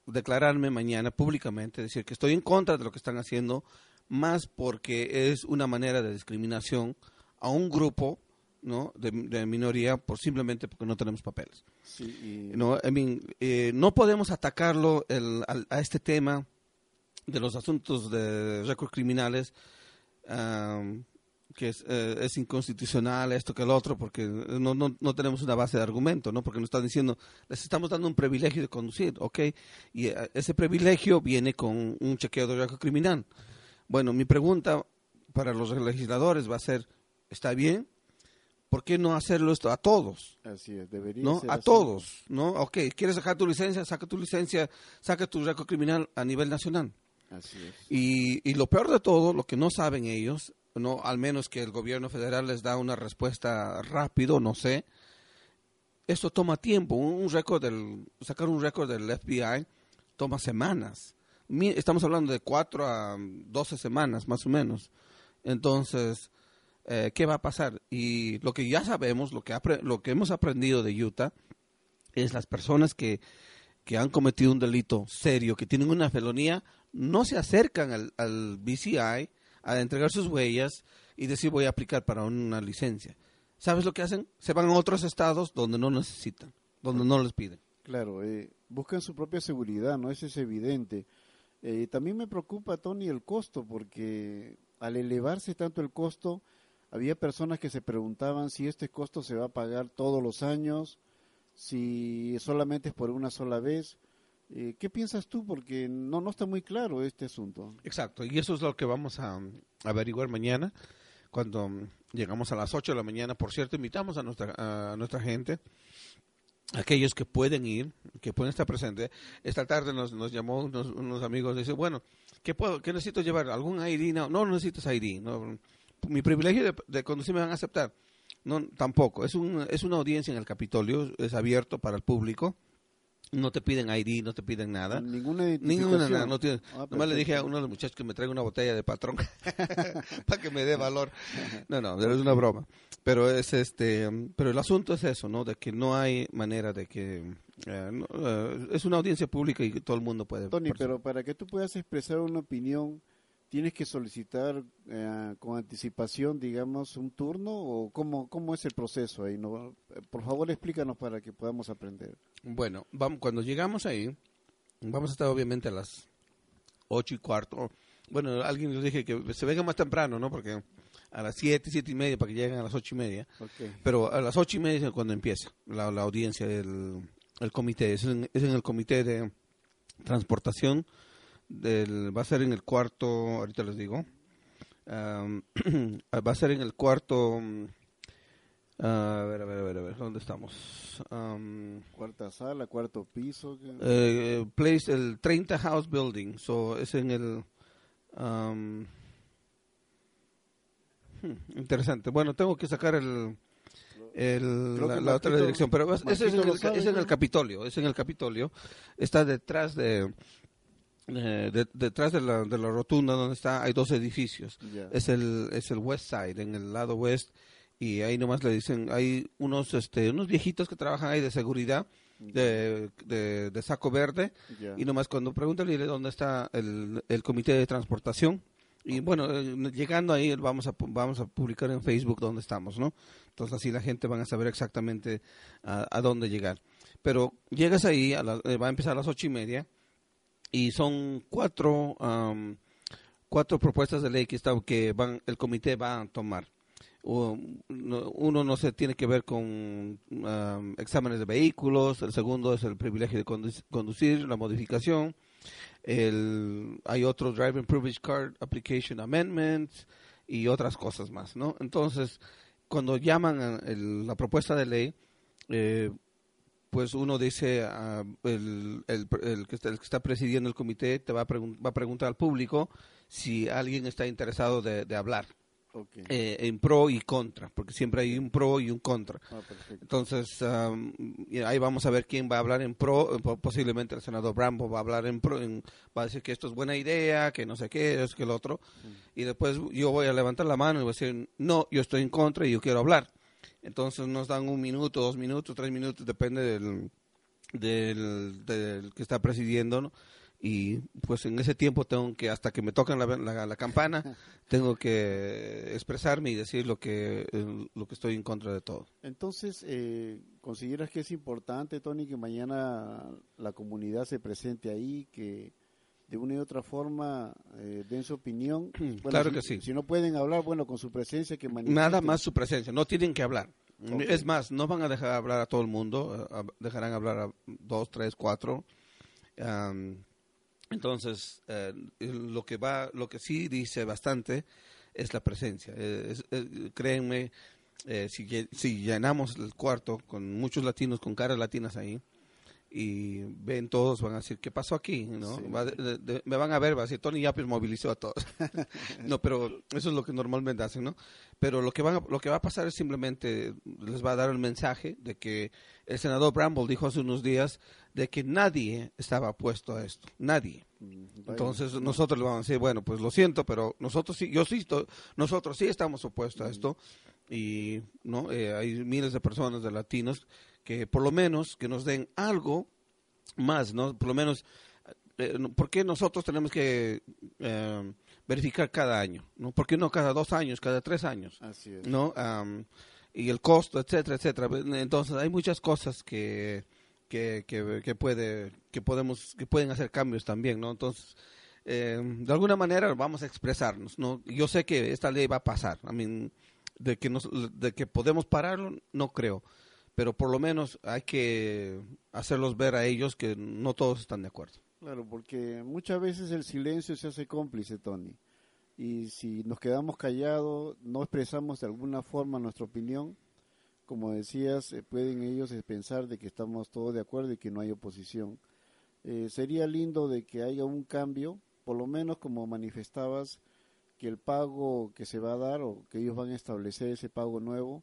[SPEAKER 3] declararme mañana públicamente, decir que estoy en contra de lo que están haciendo, más porque es una manera de discriminación a un grupo ¿no? de, de minoría por simplemente porque no tenemos papeles.
[SPEAKER 2] Sí, y-
[SPEAKER 3] No, I mean, eh, no podemos atacarlo el- al- a este tema de los asuntos de récords criminales, am, que es, eh, es inconstitucional, esto que el otro, porque no, no, no tenemos una base de argumento, ¿no? Porque nos están diciendo, les estamos dando un privilegio de conducir, ¿ok? Y eh, ese privilegio viene con un chequeo de récord criminal. Bueno, mi pregunta para los legisladores va a ser, ¿está bien? ¿Por qué no hacerlo esto a todos?
[SPEAKER 2] así es. Debería
[SPEAKER 3] ¿no?
[SPEAKER 2] ser
[SPEAKER 3] A
[SPEAKER 2] así.
[SPEAKER 3] todos, ¿no? Ok, ¿quieres sacar tu licencia? Saca tu licencia, saca tu récord criminal a nivel nacional.
[SPEAKER 2] Así es.
[SPEAKER 3] Y, y lo peor de todo, lo que no saben ellos, no al menos que el gobierno federal les da una respuesta rápido, no sé, esto toma tiempo. Un, un récord del, sacar un récord del FBI toma semanas. Mi- Estamos hablando de cuatro a doce semanas, más o menos. Entonces, eh, ¿qué va a pasar? Y lo que ya sabemos, lo que, lo que hemos aprendido de Utah, es las personas que, que han cometido un delito serio, que tienen una felonía, no se acercan al, al BCI a entregar sus huellas y decir voy a aplicar para una licencia. ¿Sabes lo que hacen? Se van a otros estados donde no necesitan, donde no les piden.
[SPEAKER 2] Claro, eh, buscan su propia seguridad, ¿no? Eso es evidente. Eh, también me preocupa, Tony, el costo, porque al elevarse tanto el costo, había personas que se preguntaban si este costo se va a pagar todos los años, si solamente es por una sola vez. Eh, ¿Qué piensas tú? Porque no, no está muy claro este asunto.
[SPEAKER 3] Exacto, y eso es lo que vamos a, um, averiguar mañana cuando um, llegamos a las 8 de la mañana. Por cierto, invitamos a nuestra, a nuestra gente, aquellos que pueden ir, que pueden estar presentes. Esta tarde nos, nos llamó unos, unos amigos dice, bueno, ¿qué, puedo, ¿qué necesito llevar? ¿Algún ID? No, no necesitas ID. No, mi privilegio de, de conducir me van a aceptar. No, tampoco. Es, un, es una audiencia en el Capitolio, es abierto para el público. No te piden ID, no te piden nada.
[SPEAKER 2] Ninguna
[SPEAKER 3] Ninguna, nada, no tiene.
[SPEAKER 2] Ah,
[SPEAKER 3] Nomás le dije a uno de los muchachos que me traiga una botella de patrón para que me dé valor. No, no, es una broma. Pero es este, pero el asunto es eso, ¿no? De que no hay manera de que eh, no, eh, es una audiencia pública y todo el mundo puede.
[SPEAKER 2] Tony, pero para que tú puedas expresar una opinión, ¿tienes que solicitar eh, con anticipación, digamos, un turno o cómo, cómo es el proceso ahí? ¿no? Por favor, explícanos para que podamos aprender.
[SPEAKER 3] Bueno, vamos, cuando llegamos ahí, vamos a estar obviamente a las ocho y cuarto. Bueno, alguien nos dije que se venga más temprano, ¿no? Porque a las siete, siete y media para que lleguen a las ocho y media.
[SPEAKER 2] Okay.
[SPEAKER 3] Pero a las ocho y media es cuando empieza la, la audiencia del el comité. Es en, es en el comité de transportación. Del, va a ser en el cuarto, ahorita les digo. Am, va a ser en el cuarto. mm, a ver, a ver, a ver, a ver, ¿dónde estamos? Am,
[SPEAKER 2] Cuarta sala, cuarto piso.
[SPEAKER 3] eh, place el 30 House Building, so es en el hmm, interesante. Bueno, tengo que sacar el, el- la, otra dirección, pero es, es en
[SPEAKER 2] Marquito
[SPEAKER 3] el,
[SPEAKER 2] lo sabe,
[SPEAKER 3] es en
[SPEAKER 2] ¿no?
[SPEAKER 3] el Capitolio, es en el Capitolio. Está detrás de eh, de- detrás de la, de la rotunda donde está hay dos edificios. Es el es el West Side, en el lado west y ahí nomás le dicen hay unos este unos viejitos que trabajan ahí de seguridad de, de, de saco verde y nomás cuando preguntan dónde está el, el comité de transportación y bueno eh, llegando ahí vamos a vamos a publicar en Facebook dónde estamos no entonces así la gente van a saber exactamente a, a dónde llegar. Pero llegas ahí a la- eh, va a empezar a las ocho y media y son cuatro am, cuatro propuestas de ley que está, que van el comité va a tomar uno no se tiene que ver con am, exámenes de vehículos, el segundo es el privilegio de condu- conducir, la modificación, el, hay otro Driving Privilege Card Application Amendments y otras cosas más, ¿no? Entonces, cuando llaman el- la propuesta de ley, eh, pues uno dice, ah, el, el- el que está, el que está presidiendo el comité te va a, va a preguntar al público si alguien está interesado de, de hablar eh, en pro y contra, porque siempre hay un pro y un contra.
[SPEAKER 2] Ah.
[SPEAKER 3] Entonces, y ahí vamos a ver quién va a hablar en pro. eh, po- Posiblemente el senador Brambo va a hablar en pro, en- va a decir que esto es buena idea, que no sé qué, es que el otro. Y después yo voy a levantar la mano y voy a decir, no, yo estoy en contra y yo quiero hablar. Entonces nos dan un minuto, dos minutos, tres minutos, depende del, del, del que está presidiendo, ¿no? Y pues en ese tiempo tengo que, hasta que me tocan la, la, la campana, tengo que expresarme y decir lo que, eh, lo que estoy en contra de todo.
[SPEAKER 2] Entonces, eh, ¿consideras que es importante, Tony, que mañana la comunidad se presente ahí, que de una y otra forma eh, den su opinión? Bueno,
[SPEAKER 3] Claro
[SPEAKER 2] si-
[SPEAKER 3] que sí.
[SPEAKER 2] Si no pueden hablar, bueno, con su presencia que
[SPEAKER 3] Nada
[SPEAKER 2] manifiesten.
[SPEAKER 3] más su presencia, no tienen que hablar. Es más, no van a dejar hablar a todo el mundo, eh, a- dejarán hablar a dos, tres, cuatro. Am, entonces, eh, lo que va, lo que sí dice bastante es la presencia. Eh, es- eh, créanme, eh, si, si llenamos el cuarto con muchos latinos, con caras latinas ahí, y ven todos, van a decir, ¿qué pasó aquí? ¿no?
[SPEAKER 2] Sí.
[SPEAKER 3] Va de- me van a ver, va a decir, Tony Yapis movilizó a todos. no, pero eso es lo que normalmente hacen, ¿no? Pero lo que, van a- lo que va a pasar es simplemente, les va a dar el mensaje de que el senador Bramble dijo hace unos días de que nadie estaba opuesto a esto, nadie.
[SPEAKER 2] Mm.
[SPEAKER 3] Entonces nosotros le vamos a decir, bueno, pues lo siento, pero nosotros sí, yo sí, nosotros sí estamos opuestos a esto y no, Eh, hay miles de personas de latinos que por lo menos que nos den algo más, no, por lo menos, eh, no, ¿por qué nosotros tenemos que eh, verificar cada año? ¿No? ¿Por qué no cada dos años, cada tres años?
[SPEAKER 2] Así es.
[SPEAKER 3] ¿no? Am, y el costo, etcétera, etcétera. Entonces hay muchas cosas que que, que, que puede que podemos que pueden hacer cambios también, ¿no? Entonces eh, de alguna manera vamos a expresarnos, ¿no? Yo sé que esta ley va a pasar, I mean, de que nos, de que podemos pararlo, no creo, pero por lo menos hay que hacerlos ver a ellos que no todos están de acuerdo.
[SPEAKER 2] Claro, porque muchas veces el silencio se hace cómplice, Tony. Y si nos quedamos callados, no expresamos de alguna forma nuestra opinión, como decías, eh, pueden ellos pensar de que estamos todos de acuerdo y que no hay oposición. Eh, sería lindo de que haya un cambio, por lo menos como manifestabas, que el pago que se va a dar o que ellos van a establecer ese pago nuevo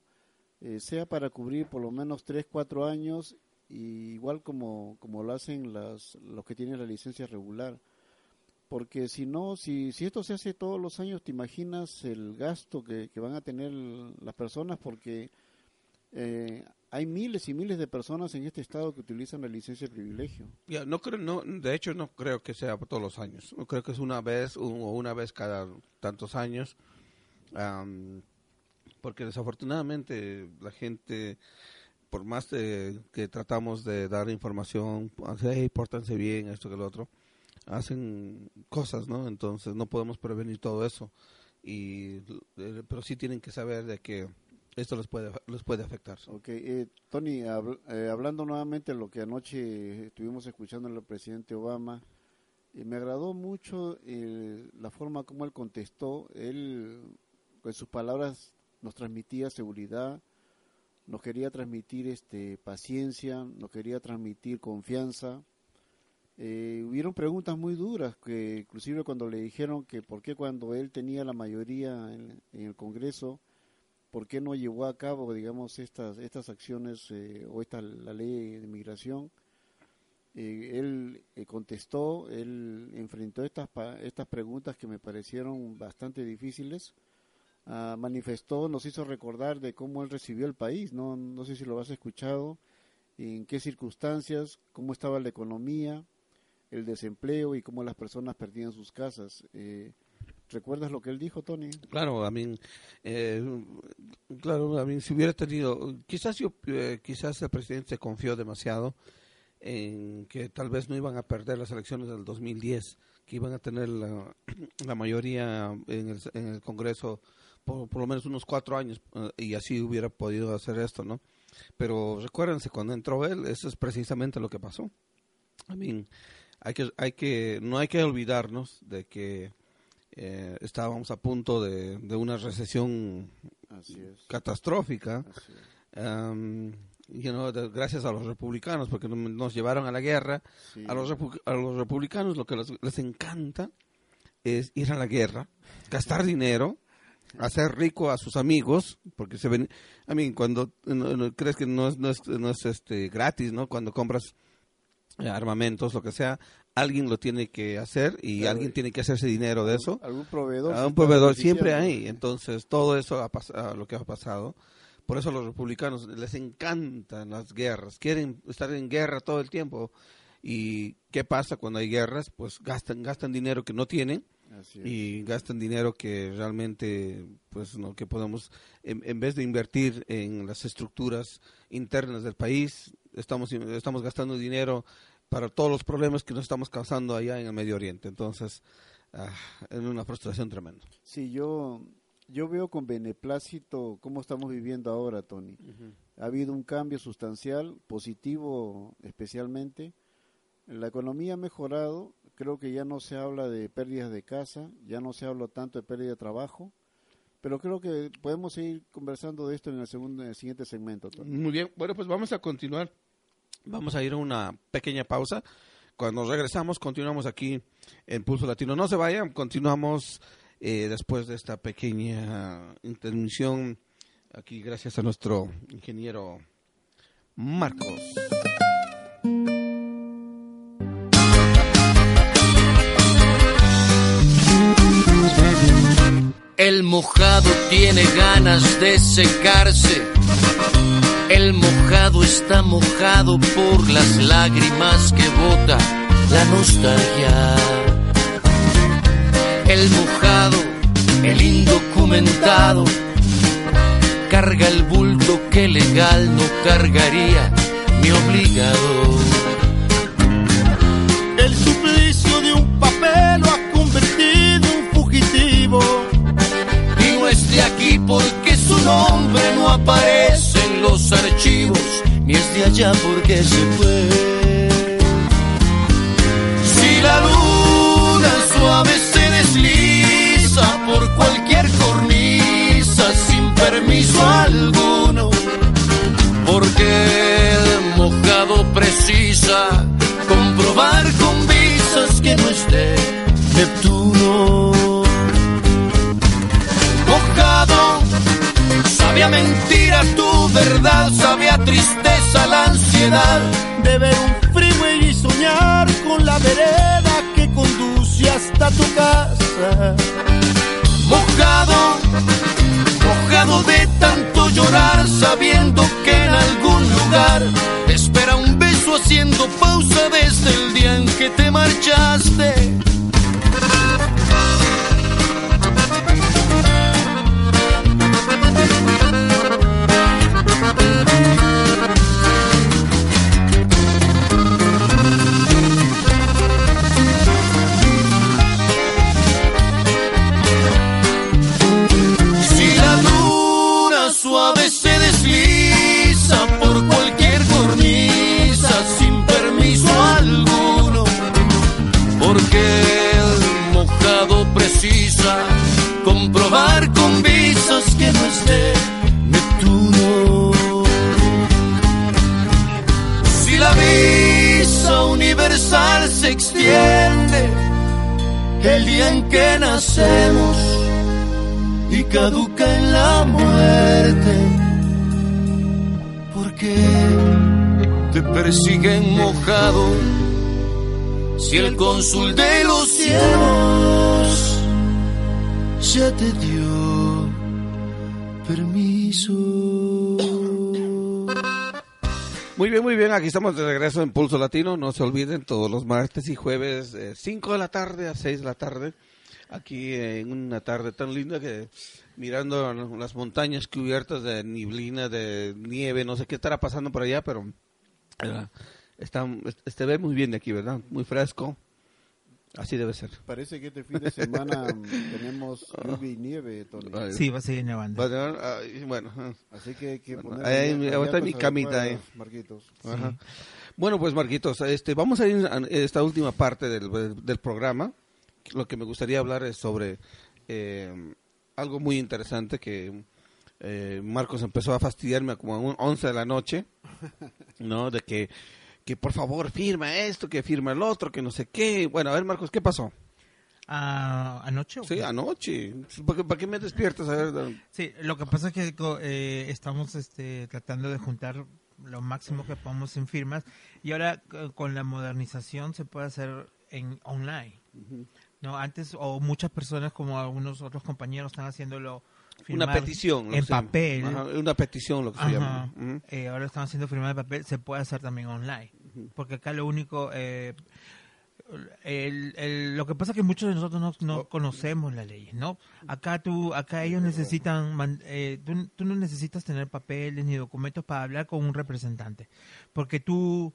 [SPEAKER 2] eh, sea para cubrir por lo menos 3, 4 años, y igual como, como lo hacen las, los que tienen la licencia regular. Porque si no, si, si esto se hace todos los años, te imaginas el gasto que, van a tener las personas porque eh, hay miles y miles de personas en este estado que utilizan la licencia de privilegio.
[SPEAKER 3] Ya, no creo, no, de hecho no creo que sea todos los años. Creo que es una vez o una vez cada tantos años. Porque desafortunadamente la gente, por más que tratamos de dar información, hey, pórtanse bien, esto que lo otro, hacen cosas, ¿no? Entonces no podemos prevenir todo eso. Y, eh, pero sí tienen que saber de que esto les puede, les puede afectar.
[SPEAKER 2] Ok, eh, Tony, eh, hablando nuevamente de lo que anoche estuvimos escuchando el presidente Obama, eh, me agradó mucho la forma como él contestó. Él, con sus palabras, nos transmitía seguridad, nos quería transmitir este, paciencia, nos quería transmitir confianza. hubieron preguntas muy duras, que inclusive cuando le dijeron que por qué cuando él tenía la mayoría en el Congreso, por qué no llevó a cabo, digamos, estas, estas acciones eh, o esta la ley de migración. Eh, él eh, contestó, él enfrentó estas, estas preguntas que me parecieron bastante difíciles. Ah, manifestó, nos hizo recordar de cómo él recibió el país, no, no sé si lo has escuchado, en qué circunstancias, cómo estaba la economía, el desempleo y cómo las personas perdían sus casas. ¿Recuerdas lo que él dijo, Tony?
[SPEAKER 3] Claro, a mí, eh, claro, a si hubiera tenido, quizás yo, eh, quizás el presidente se confió demasiado en que tal vez no iban a perder las elecciones del 2010, que iban a tener la, mayoría en el, en el Congreso por, por, lo menos unos cuatro años eh, y así hubiera podido hacer esto, ¿no? Pero recuérdense, cuando entró él, eso es precisamente lo que pasó. A mí, hay que, hay que, no hay que olvidarnos de que eh, estábamos a punto de, una recesión catastrófica. gracias a los republicanos, porque nos llevaron a la guerra. A, los a los republicanos lo que les, encanta es ir a la guerra, gastar dinero, hacer rico a sus amigos, porque se ven, a mí, cuando crees que no es, no es, no es este, gratis, ¿no? Cuando compras armamentos, lo que sea, alguien lo tiene que hacer y alguien tiene que hacerse dinero de eso.
[SPEAKER 2] Algún proveedor.
[SPEAKER 3] un proveedor siempre hay. Entonces, todo eso ha pasado, lo que ha pasado. Por eso a los republicanos les encantan las guerras, quieren estar en guerra todo el tiempo. ¿Y qué pasa cuando hay guerras? Pues gastan, gastan dinero que no tienen y gastan dinero que realmente, pues, no, que podemos, en, en, vez de invertir en las estructuras internas del país, estamos, estamos gastando dinero para todos los problemas que nos estamos causando allá en el Medio Oriente. Entonces, ah, es una frustración tremenda.
[SPEAKER 2] Sí, yo, yo veo con beneplácito cómo estamos viviendo ahora, Tony. Ha habido un cambio sustancial, positivo especialmente. La economía ha mejorado, creo que ya no se habla de pérdidas de casa, ya no se habla tanto de pérdida de trabajo, pero creo que podemos seguir conversando de esto en el, segundo, en el siguiente segmento.
[SPEAKER 3] Muy bien, bueno, pues vamos a continuar Vamos a ir a una pequeña pausa. Cuando regresamos, continuamos aquí en Pulso Latino. No se vayan, continuamos eh, después de esta pequeña intervención. Aquí, gracias a nuestro ingeniero Marcos.
[SPEAKER 4] El mojado tiene ganas de secarse el mojado está mojado por las lágrimas que bota la nostalgia. El mojado, el indocumentado, carga el bulto que legal no cargaría mi obligado. Y no es de aquí porque su nombre no aparece los archivos ella porque se fue. Si la luna suave se desliza por cualquier cornisa sin permiso alguno, porque el mojado precisa sabía mentira tu verdad, sabía tristeza la ansiedad de ver un freeway y soñar con la vereda que conduce hasta tu casa. Mojado, mojado de tanto llorar, sabiendo que en algún lugar espera un beso haciendo pausa desde el día en que te marchaste. Se extiende el día en que nacemos y caduca en la muerte. Porque te persiguen mojado si el cónsul de los cielos ya te dio permiso.
[SPEAKER 3] Muy bien, muy bien. Aquí estamos de regreso en Pulso Latino. No se olviden, todos los martes y jueves, 5 de la tarde a 6 de la tarde. Aquí eh, en una tarde tan linda que mirando las montañas cubiertas de niblina, de nieve, no sé qué estará pasando por allá, pero eh, está, este ve muy bien de aquí, ¿verdad? Muy fresco. Así debe ser.
[SPEAKER 2] Parece que este fin de semana mm, tenemos lluvia y nieve, Tony.
[SPEAKER 1] Sí, va a seguir nevando.
[SPEAKER 3] va a tener- bueno.
[SPEAKER 2] Así que hay que
[SPEAKER 3] Bueno,
[SPEAKER 2] poner
[SPEAKER 3] ahí- ahí está mi
[SPEAKER 2] adecuadas,
[SPEAKER 3] camita ahí.
[SPEAKER 2] Marquitos.
[SPEAKER 3] Ajá. Bueno, pues Marquitos, este, vamos a ir a esta última parte del, del programa. Lo que me gustaría hablar es sobre eh, algo muy interesante que eh, Marcos empezó a fastidiarme como a un 11 de la noche, ¿no? De que, que por favor firma esto, que firma el otro, que no sé qué. Bueno, a ver Marcos, ¿qué pasó?
[SPEAKER 1] Ah, ¿Anoche? o
[SPEAKER 3] Sí, anoche. ¿Para qué, para qué me despiertas? A ver,
[SPEAKER 1] Sí, lo que pasa es que eh, estamos este, tratando de juntar lo máximo que podamos en firmas y ahora con la modernización se puede hacer en online. No, antes o muchas personas como algunos otros compañeros están haciéndolo
[SPEAKER 3] una
[SPEAKER 1] firmar
[SPEAKER 3] petición. lo
[SPEAKER 1] en
[SPEAKER 3] que se llama.
[SPEAKER 1] papel.
[SPEAKER 3] Ajá, una petición, lo que se llama.
[SPEAKER 1] Eh, ahora están haciendo firma de papel, se puede hacer también online. Porque acá lo único... eh, el, el- lo que pasa es que muchos de nosotros no,
[SPEAKER 3] Oh.
[SPEAKER 1] no conocemos las leyes, ¿no? Acá tú, acá ellos necesitan, man- eh, tú, tú no necesitas tener papeles ni documentos para hablar con un representante, porque tú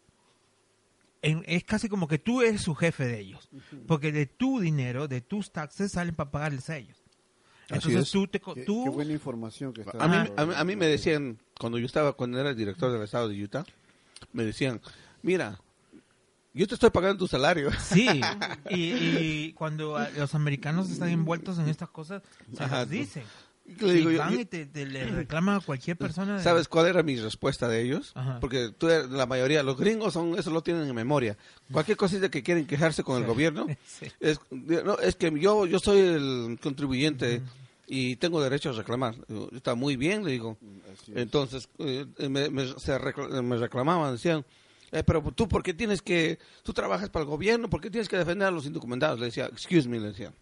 [SPEAKER 1] en- es casi como que tú eres su jefe de ellos, porque de tu dinero, de tus taxes salen para pagarles a ellos.
[SPEAKER 3] Así
[SPEAKER 1] Entonces
[SPEAKER 3] es.
[SPEAKER 1] tú te, co-
[SPEAKER 2] Qué,
[SPEAKER 1] tú
[SPEAKER 2] qué buena información que está
[SPEAKER 3] A mí,
[SPEAKER 2] dando.
[SPEAKER 3] a, mí, a mí me decían, cuando yo estaba, cuando era el director del estado de Utah, me decían, mira, yo te estoy pagando tu salario.
[SPEAKER 1] Sí, y, y cuando a- los americanos están envueltos en estas cosas, se
[SPEAKER 3] Ajá, tú-
[SPEAKER 1] dicen.
[SPEAKER 3] Le digo, yo-
[SPEAKER 1] van
[SPEAKER 3] yo-
[SPEAKER 1] y te, te le reclaman a cualquier persona. de-
[SPEAKER 3] ¿Sabes cuál era mi respuesta de ellos?
[SPEAKER 1] Ajá.
[SPEAKER 3] Porque tú, la mayoría, los gringos son, eso lo tienen en memoria. Cualquier cosita que quieren quejarse con el gobierno,
[SPEAKER 1] Sí.
[SPEAKER 3] es, no, es que yo, yo soy el contribuyente y tengo derecho a reclamar. Está muy bien, le digo.
[SPEAKER 2] Es.
[SPEAKER 3] Entonces, eh, me, me- se recla- me reclamaban, decían, eh, pero tú, ¿por qué tienes que, tú trabajas para el gobierno, ¿por qué tienes que defender a los indocumentados? Le decía, excuse me, le decía,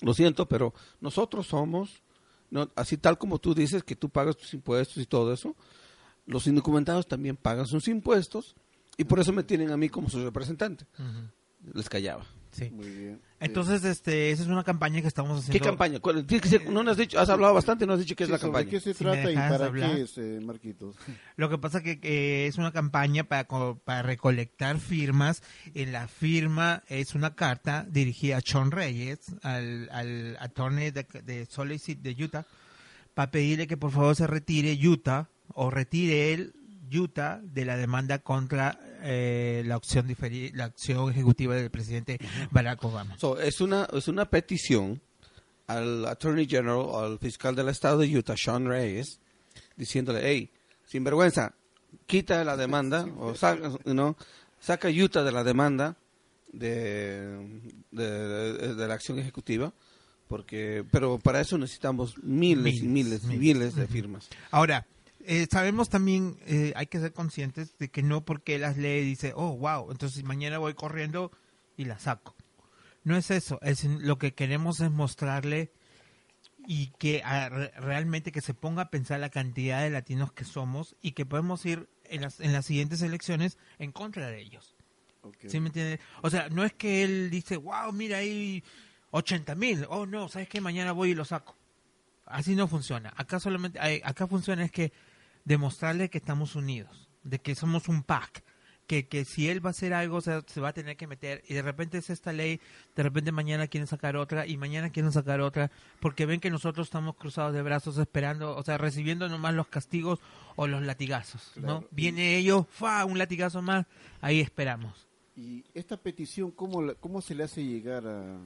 [SPEAKER 3] lo siento, pero nosotros somos, no, así tal como tú dices que tú pagas tus impuestos y todo eso, los indocumentados también pagan sus impuestos y por eso me tienen a mí como su representante. Les callaba.
[SPEAKER 1] Sí.
[SPEAKER 2] Muy bien.
[SPEAKER 1] Entonces, este, esa es una campaña que estamos haciendo.
[SPEAKER 3] ¿Qué campaña? ¿Cuál- tiene que ser- no nos has dicho, has hablado bastante, no has dicho qué es
[SPEAKER 2] Sí,
[SPEAKER 3] la
[SPEAKER 2] ¿sobre
[SPEAKER 3] campaña.
[SPEAKER 2] qué se
[SPEAKER 1] Si
[SPEAKER 2] trata y para
[SPEAKER 1] hablar.
[SPEAKER 2] qué es, eh, Marquitos?
[SPEAKER 1] Lo que pasa que, que es una campaña para, para recolectar firmas. En la firma es una carta dirigida a Sean Reyes, al, al attorney de, de City de Utah, para pedirle que por favor se retire Utah o retire él Utah de la demanda contra eh, la opción la acción ejecutiva del presidente Barack Obama.
[SPEAKER 3] So, es una es una petición al Attorney General, al fiscal del estado de Utah, Sean Reyes, diciéndole, hey, sinvergüenza, quita la demanda, o saca, ¿no? saca Utah de la demanda de, de, de- de la acción ejecutiva, porque pero para eso necesitamos miles, y miles,
[SPEAKER 1] miles. miles
[SPEAKER 3] de firmas.
[SPEAKER 1] Ahora, eh, sabemos también, eh, hay que ser conscientes de que no porque las lee dice, oh, wow, entonces mañana voy corriendo y la saco. No es eso, es lo que queremos es mostrarle y que ah, re- realmente que se ponga a pensar la cantidad de latinos que somos y que podemos ir en las, en las siguientes elecciones en contra de ellos.
[SPEAKER 2] Ok.
[SPEAKER 1] ¿Sí me entiende? O sea, no es que él dice, wow, mira ahí 80 mil, oh no, ¿sabes qué? Mañana voy y lo saco. Así no funciona. Acá solamente, acá funciona es que demostrarle que estamos unidos, de que somos un pack, que, que si él va a hacer algo se, se va a tener que meter y de repente es esta ley, de repente mañana quieren sacar otra y mañana quieren sacar otra, porque ven que nosotros estamos cruzados de brazos esperando, o sea, recibiendo nomás los castigos o los latigazos, ¿no?
[SPEAKER 2] Claro.
[SPEAKER 1] Viene ellos, fa, un latigazo más, ahí esperamos.
[SPEAKER 2] ¿Y esta petición cómo, la- cómo se le hace llegar a...?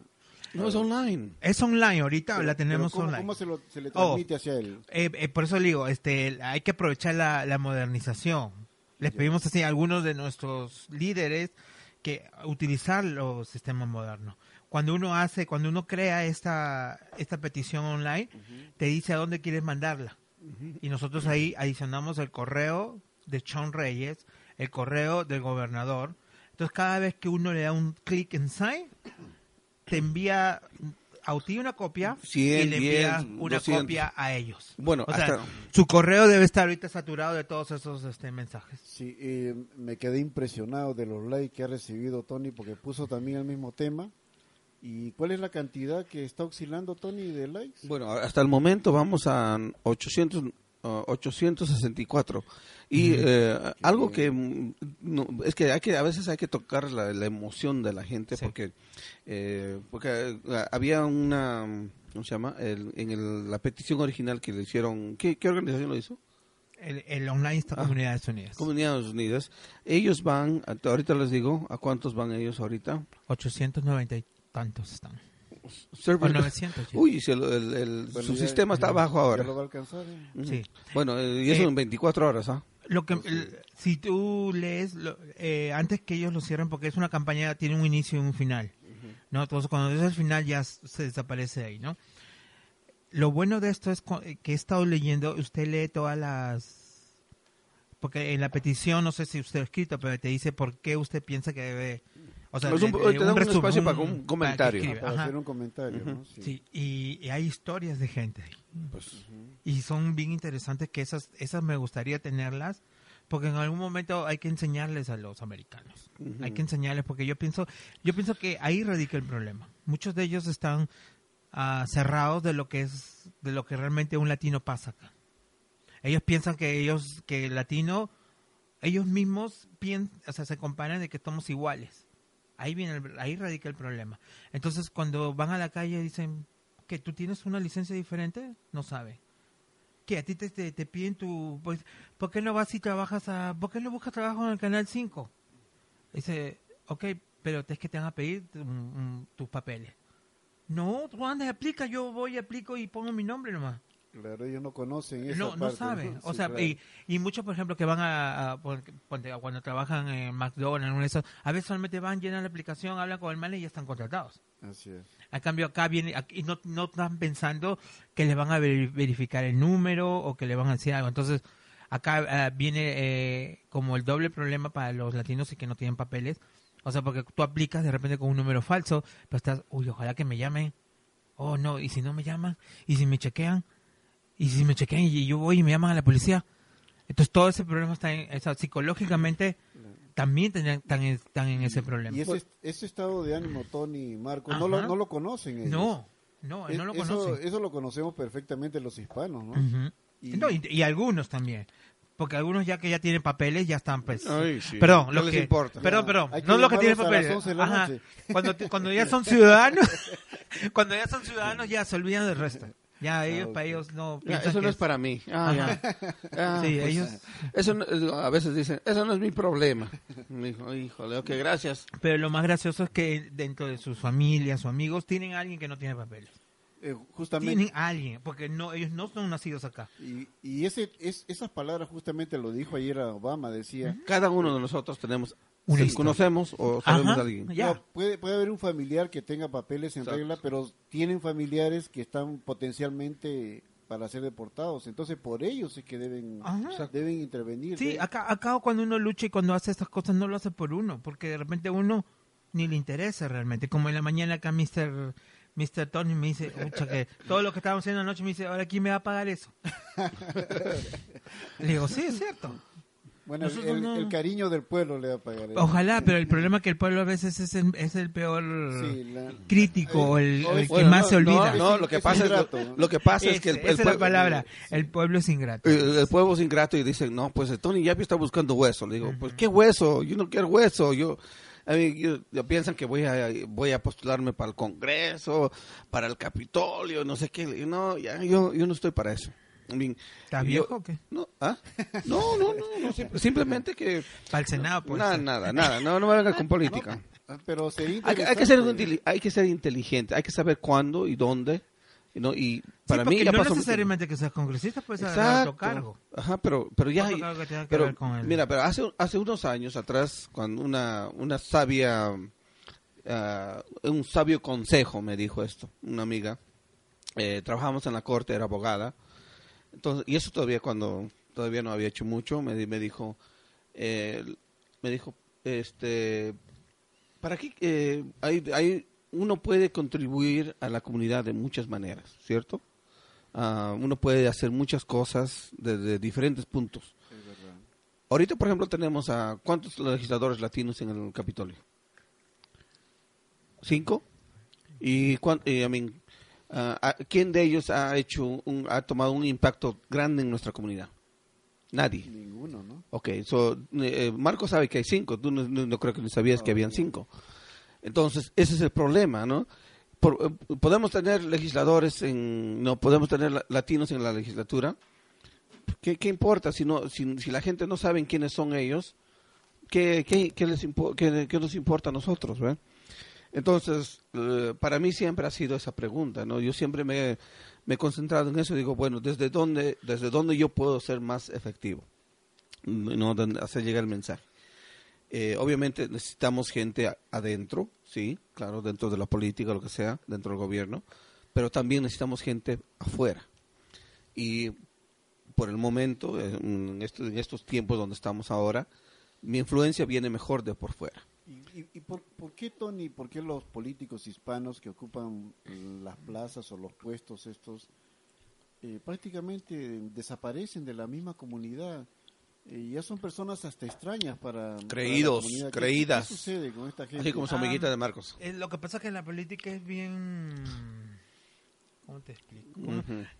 [SPEAKER 3] No es online.
[SPEAKER 1] Es online, ahorita
[SPEAKER 2] Pero-
[SPEAKER 1] la tenemos
[SPEAKER 2] pero ¿cómo,
[SPEAKER 1] online.
[SPEAKER 2] ¿Cómo se, lo- se le
[SPEAKER 1] Oh.
[SPEAKER 2] transmite hacia él?
[SPEAKER 1] Eh, eh, por eso le digo, este, hay que aprovechar la, la modernización. Les pedimos así a algunos de nuestros líderes que utilizar los sistemas modernos. Cuando uno hace, cuando uno crea esta, esta petición online, te dice a dónde quieres mandarla. Y nosotros ahí adicionamos el correo de Sean Reyes, el correo del gobernador. Entonces cada vez que uno le da un clic en sign, te envía a ti una copia y
[SPEAKER 3] 100,
[SPEAKER 1] le envía
[SPEAKER 3] 10,
[SPEAKER 1] una
[SPEAKER 3] 200.
[SPEAKER 1] copia a ellos.
[SPEAKER 3] Bueno,
[SPEAKER 1] O sea,
[SPEAKER 3] hasta-
[SPEAKER 1] su correo debe estar ahorita saturado de todos esos este, mensajes.
[SPEAKER 2] Sí, eh, me quedé impresionado de los likes que ha recibido Tony porque puso también el mismo tema. ¿Y cuál es la cantidad que está oscilando Tony de likes?
[SPEAKER 3] Bueno, hasta el momento vamos a 800, uh, 864. Y eh, algo que mm, no, es que hay que a veces hay que tocar la, la emoción de la gente
[SPEAKER 1] Sí.
[SPEAKER 3] porque eh, porque eh, había una ¿cómo se llama? El- en el- la petición original que le hicieron ¿qué, qué organización lo hizo?
[SPEAKER 1] El, el online
[SPEAKER 3] Ah.
[SPEAKER 1] Comunidades Unidas.
[SPEAKER 3] Comunidades Unidas. Ellos van, ahorita les digo, ¿a cuántos van ellos ahorita?
[SPEAKER 1] 890 y tantos están.
[SPEAKER 3] Server-
[SPEAKER 1] 900. ya.
[SPEAKER 3] Uy, si el, el- el-
[SPEAKER 2] Bueno,
[SPEAKER 3] su
[SPEAKER 2] ya-
[SPEAKER 3] sistema está
[SPEAKER 2] ya- ¿Ya
[SPEAKER 3] ahora.
[SPEAKER 2] lo va a alcanzar? eh?
[SPEAKER 1] Sí.
[SPEAKER 3] Bueno, eh, y eso
[SPEAKER 1] Eh,
[SPEAKER 3] en 24 horas, ¿ah?
[SPEAKER 1] Lo que,
[SPEAKER 2] Pues
[SPEAKER 1] si tú lees, lo- eh, antes que ellos lo cierren, porque es una campaña, tiene un inicio y un final, ¿no? Entonces, cuando es el final ya se desaparece ahí, ¿no? Lo bueno de esto es que he estado leyendo, usted lee todas las... Porque en la petición, no sé si usted ha escrito, pero te dice por qué usted piensa que debe... O sea,
[SPEAKER 3] Es un-
[SPEAKER 1] de-
[SPEAKER 3] te
[SPEAKER 1] de
[SPEAKER 3] da un
[SPEAKER 1] resumen,
[SPEAKER 3] espacio para un comentario.
[SPEAKER 2] Para
[SPEAKER 1] ajá.
[SPEAKER 2] hacer un comentario, ¿no? Sí.
[SPEAKER 1] Sí, y, y hay historias de gente ahí.
[SPEAKER 3] Pues,
[SPEAKER 1] Y son bien interesantes que esas, esas me gustaría tenerlas, porque en algún momento hay que enseñarles a los americanos.
[SPEAKER 3] Ujú.
[SPEAKER 1] Hay que enseñarles, porque yo pienso, yo pienso que ahí radica el problema. Muchos de ellos están ah, cerrados de lo que es, de lo que realmente un latino pasa acá. Ellos piensan que ellos, que el latino, ellos mismos piensan, o sea, se comparan de que estamos iguales. Ahí viene, el- ahí radica el problema. Entonces, cuando van a la calle dicen que tú tienes una licencia diferente, no sabe. Que a ti te, te, te piden tu, pues, ¿por qué no vas y trabajas a, por qué no buscas trabajo en el canal 5? Dice, ok, pero es que te van a pedir tus papeles. No, tú andas y aplica, yo voy, aplico y pongo mi nombre nomás.
[SPEAKER 2] Claro, ellos no conocen esa
[SPEAKER 1] No, no
[SPEAKER 2] parte,
[SPEAKER 1] saben. O
[SPEAKER 2] Sí,
[SPEAKER 1] sea,
[SPEAKER 2] claro.
[SPEAKER 1] y, y muchos, por ejemplo, que van a, cuando trabajan en McDonald's, de esas, a veces solamente van, llenan la aplicación, hablan con el manager y ya están contratados.
[SPEAKER 2] Así es.
[SPEAKER 1] A cambio, acá viene, aquí no, no están pensando que les van a veri- verificar el número o que le van a decir algo. Entonces, acá ah, viene eh, como el doble problema para los latinos y que no tienen papeles. O sea, porque tú aplicas de repente con un número falso, pero estás, uy, ojalá que me llamen. Oh, no, y si no me llaman, y si me chequean, y si me chequean y yo voy y me llaman a la policía. Entonces, todo ese problema está en, o sea, psicológicamente también tenían- están, en- están en ese problema.
[SPEAKER 2] Y ese, ese estado de ánimo, Tony y Marco, no lo, no lo conocen ellos.
[SPEAKER 1] no, no,
[SPEAKER 2] Es-
[SPEAKER 1] no lo
[SPEAKER 2] eso,
[SPEAKER 1] conocen.
[SPEAKER 2] eso lo conocemos perfectamente los hispanos, ¿no? Y-
[SPEAKER 1] No, y, y algunos también. Porque algunos ya que ya tienen papeles ya están pues.
[SPEAKER 3] Ay, sí.
[SPEAKER 1] Perdón,
[SPEAKER 3] No
[SPEAKER 1] los
[SPEAKER 3] les
[SPEAKER 1] que
[SPEAKER 3] importa.
[SPEAKER 1] Perdón, perdón.
[SPEAKER 2] hay que
[SPEAKER 1] No los que tienen
[SPEAKER 2] llamarlos a las
[SPEAKER 1] papeles.
[SPEAKER 2] 11 de la
[SPEAKER 1] Ajá.
[SPEAKER 2] noche.
[SPEAKER 1] Cuando cuando ya son ciudadanos, cuando ya son ciudadanos ya se olvidan del resto. Ya, ellos,
[SPEAKER 2] ok.
[SPEAKER 1] para ellos no.
[SPEAKER 3] Ya, eso no es para mí. Ah, ya. Ah,
[SPEAKER 1] Sí,
[SPEAKER 3] pues,
[SPEAKER 1] ellos.
[SPEAKER 3] Eso no- a veces dicen, eso no es mi problema. Me dijo, híjole, ok, gracias.
[SPEAKER 1] Pero lo más gracioso es que dentro de sus familias o amigos tienen a alguien que no tiene papeles.
[SPEAKER 2] Eh, justamente.
[SPEAKER 1] Tienen a alguien, porque no ellos no son nacidos acá.
[SPEAKER 2] Y, y ese, es, esas palabras justamente lo dijo ayer a Obama, decía,
[SPEAKER 3] Cada uno de nosotros tenemos,
[SPEAKER 1] Una
[SPEAKER 3] conocemos o sabemos
[SPEAKER 1] Ajá,
[SPEAKER 3] de alguien.
[SPEAKER 1] Ya.
[SPEAKER 2] No, puede, puede haber un familiar que tenga papeles en
[SPEAKER 3] Exacto.
[SPEAKER 2] regla, pero tienen familiares que están potencialmente para ser deportados. Entonces, por ellos es que deben,
[SPEAKER 1] Ajá.
[SPEAKER 2] deben intervenir.
[SPEAKER 1] Sí, acá, acá cuando uno lucha y cuando hace estas cosas no lo hace por uno, porque de repente uno ni le interesa realmente. Como en la mañana acá Mr. Mr. Tony me dice, "Ucha, que todo lo que estábamos haciendo anoche me dice, ahora quién me va a pagar eso. le digo, sí, es cierto.
[SPEAKER 2] Bueno, el,
[SPEAKER 1] nosotros
[SPEAKER 2] el-
[SPEAKER 1] no-
[SPEAKER 2] el cariño del pueblo le va a pagar. eso.
[SPEAKER 1] Ojalá, pero el problema es que el pueblo a veces es el, es el peor
[SPEAKER 2] Sí, la-
[SPEAKER 1] crítico, o el,
[SPEAKER 2] es-
[SPEAKER 1] que
[SPEAKER 3] Bueno,
[SPEAKER 1] más
[SPEAKER 3] no,
[SPEAKER 1] se olvida.
[SPEAKER 3] No, no, lo que
[SPEAKER 2] Es
[SPEAKER 3] pasa es, que pasa es, que el,
[SPEAKER 1] esa es la palabra, el pueblo es ingrato.
[SPEAKER 3] el- el pueblo es ingrato y dicen, no, pues Tony Yapi está buscando hueso. Le digo, pues, ¿qué hueso? Yo no quiero hueso. Yo, a mí, yo- yo piensan que voy a, voy a postularme para el Congreso, para el Capitolio, no sé qué. No, ya, yo, yo no estoy para eso.
[SPEAKER 1] ¿Estás
[SPEAKER 3] yo-
[SPEAKER 1] viejo o qué?
[SPEAKER 3] No, ¿ah? no, no, no, no, sim- simplemente que...
[SPEAKER 1] Para el Senado, pues.
[SPEAKER 3] nada, nada, nada, no, no me vengan con política.
[SPEAKER 2] Ah, Pero sería
[SPEAKER 3] Hay, que- hay que ser hay que ser inteligente, hay que saber cuándo y dónde. ¿no? Y para
[SPEAKER 1] Sí,
[SPEAKER 3] mí ya
[SPEAKER 1] no
[SPEAKER 3] pasó
[SPEAKER 1] necesariamente que seas congresista, puedes agarrar otro cargo.
[SPEAKER 3] Ajá, pero, pero ya... Hay-
[SPEAKER 1] cargo que tenga que
[SPEAKER 3] pero,
[SPEAKER 1] ver con el-
[SPEAKER 3] Mira, pero hace, hace unos años atrás, cuando una, una sabia... ah, un sabio consejo me dijo esto, una amiga. Eh, trabajamos en la corte, era abogada. Entonces, y eso todavía cuando todavía no había hecho mucho, me, me dijo, eh, me dijo, este, ¿para qué? eh, hay, hay, uno puede contribuir a la comunidad de muchas maneras, ¿cierto? Ah, uno puede hacer muchas cosas desde diferentes puntos.
[SPEAKER 2] Es verdad.
[SPEAKER 3] Ahorita, por ejemplo, tenemos a cuántos legisladores latinos en el Capitolio. ¿Cinco? ¿Y cuán- eh, I mean, ah, quién de ellos ha hecho un, ha tomado un impacto grande en nuestra comunidad? Nadie.
[SPEAKER 2] Ninguno, ¿no?
[SPEAKER 3] Ok, so, eh, Marco sabe que hay cinco, tú no, no- no creo que ni sabías que habían cinco. Entonces, ese es el problema, ¿no? Por- eh, podemos tener legisladores en, no podemos tener la- latinos en la legislatura. ¿Qué, qué importa si no, si, si la gente no sabe quiénes son ellos? ¿Qué, qué, qué les impo- qué- qué nos importa a nosotros, ¿ve? Entonces, eh, para mí siempre ha sido esa pregunta, ¿no? Yo siempre me, he concentrado en eso y digo, bueno, ¿desde dónde, desde dónde yo puedo ser más efectivo? No donde hacer llegar el mensaje. Eh, obviamente necesitamos gente adentro, sí, claro, dentro de la política, lo que sea, dentro del gobierno, pero también necesitamos gente afuera. Y por el momento, en, esto- en estos tiempos donde estamos ahora, mi influencia viene mejor de por fuera.
[SPEAKER 2] ¿Y, y- y por, por qué, Tony, por qué los políticos hispanos que ocupan las plazas o los puestos estos eh, prácticamente desaparecen de la misma comunidad? Eh, ya son personas hasta extrañas para... para la
[SPEAKER 3] Creídos,
[SPEAKER 2] comunidad. ¿Qué-
[SPEAKER 3] creídas.
[SPEAKER 2] ¿Qué sucede con esta gente?
[SPEAKER 3] Así como su
[SPEAKER 1] Ah,
[SPEAKER 3] amiguita de Marcos.
[SPEAKER 1] Eh, lo que pasa es que la política es bien... ¿Cómo te explico?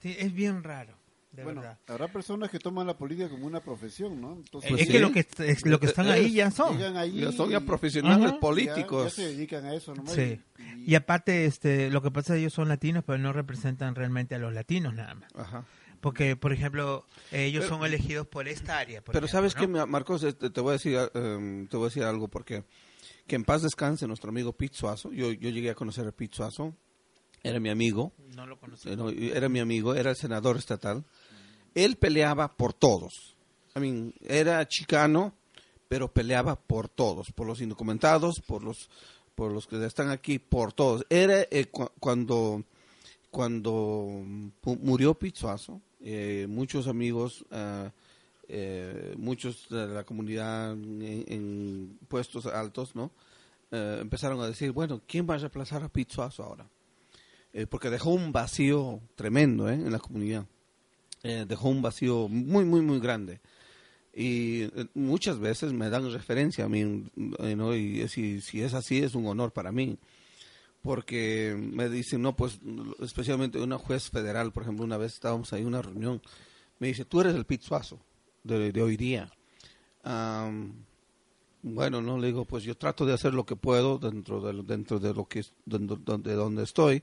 [SPEAKER 1] Es bien raro, de
[SPEAKER 2] bueno,
[SPEAKER 1] verdad.
[SPEAKER 2] habrá personas que toman la política como una profesión, ¿no? Entonces,
[SPEAKER 3] Pues
[SPEAKER 1] es
[SPEAKER 3] sí.
[SPEAKER 1] que lo que, es- lo que están ahí ya son.
[SPEAKER 2] ahí
[SPEAKER 3] Ya son ya
[SPEAKER 2] y-
[SPEAKER 3] profesionales
[SPEAKER 1] Ajá.
[SPEAKER 3] políticos.
[SPEAKER 2] Ya, se dedican a eso nomás.
[SPEAKER 1] Sí.
[SPEAKER 2] Y-
[SPEAKER 1] Y aparte, este, lo que pasa es que ellos son latinos, pero no representan realmente a los latinos nada más.
[SPEAKER 3] Ajá.
[SPEAKER 1] Porque, por ejemplo, ellos
[SPEAKER 3] Pero-
[SPEAKER 1] son elegidos por esta área. por
[SPEAKER 3] Pero
[SPEAKER 1] ejemplo,
[SPEAKER 3] sabes
[SPEAKER 1] ¿no?
[SPEAKER 3] que Marcos, este, te voy a decir, eh, te voy a decir algo porque que en paz descanse nuestro amigo Pete Suazo. Yo, yo llegué a conocer a Pete Suazo, era mi amigo,
[SPEAKER 1] No lo conocí.
[SPEAKER 3] eh, era mi amigo, era el senador estatal. Él peleaba por todos. I era chicano, pero peleaba por todos, por los indocumentados, por los por los que están aquí, por todos. Era eh, cu- cuando cuando murió Pizzuazo, eh, muchos amigos, ah, eh, muchos de la comunidad en, en puestos altos, ¿no? Eh, empezaron a decir, bueno, ¿quién va a reemplazar a Pizzuazo ahora? Eh, porque dejó un vacío tremendo ¿eh? en la comunidad. Dejó un vacío muy, muy, muy grande. Y eh, muchas veces me dan referencia a mí, eh, ¿no? y si, si es así, es un honor para mí. Porque me dicen, no, pues, especialmente una juez federal, por ejemplo, una vez estábamos ahí en una reunión, me dice, tú eres el pizzuazo de, de hoy día. Bueno, no le digo, pues yo trato de hacer lo que puedo dentro de, dentro de lo que dentro- donde, donde estoy.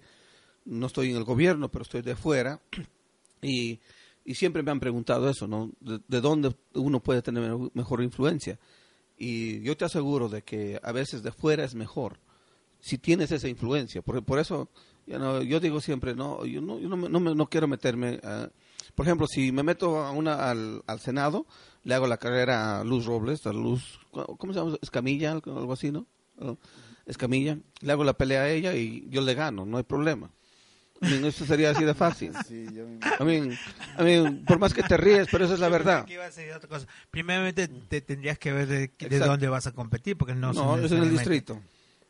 [SPEAKER 3] no estoy en el gobierno, pero estoy de fuera, y, y siempre me han preguntado eso, ¿no? De, de dónde uno puede tener mejor influencia. Y yo te aseguro de que a veces de fuera es mejor, si tienes esa influencia. Por, por eso yo digo siempre, no, yo no, yo no, no, me- no quiero meterme. a- por ejemplo, si me meto a una, al, al Senado, le hago la carrera a Luz Robles, a Luz, ¿cómo se llama? Escamilla, algo así. ¿no? Escamilla, le hago la pelea a ella y yo le gano, no hay problema. I mean, eso sería así de fácil.
[SPEAKER 2] Sí, yo me
[SPEAKER 3] I mean, I mean, por más que te ríes, pero esa es la verdad.
[SPEAKER 1] Aquí iba a decir otra cosa. Primeramente te tendrías que ver de, de dónde vas a competir, porque no,
[SPEAKER 3] No, es en el distrito.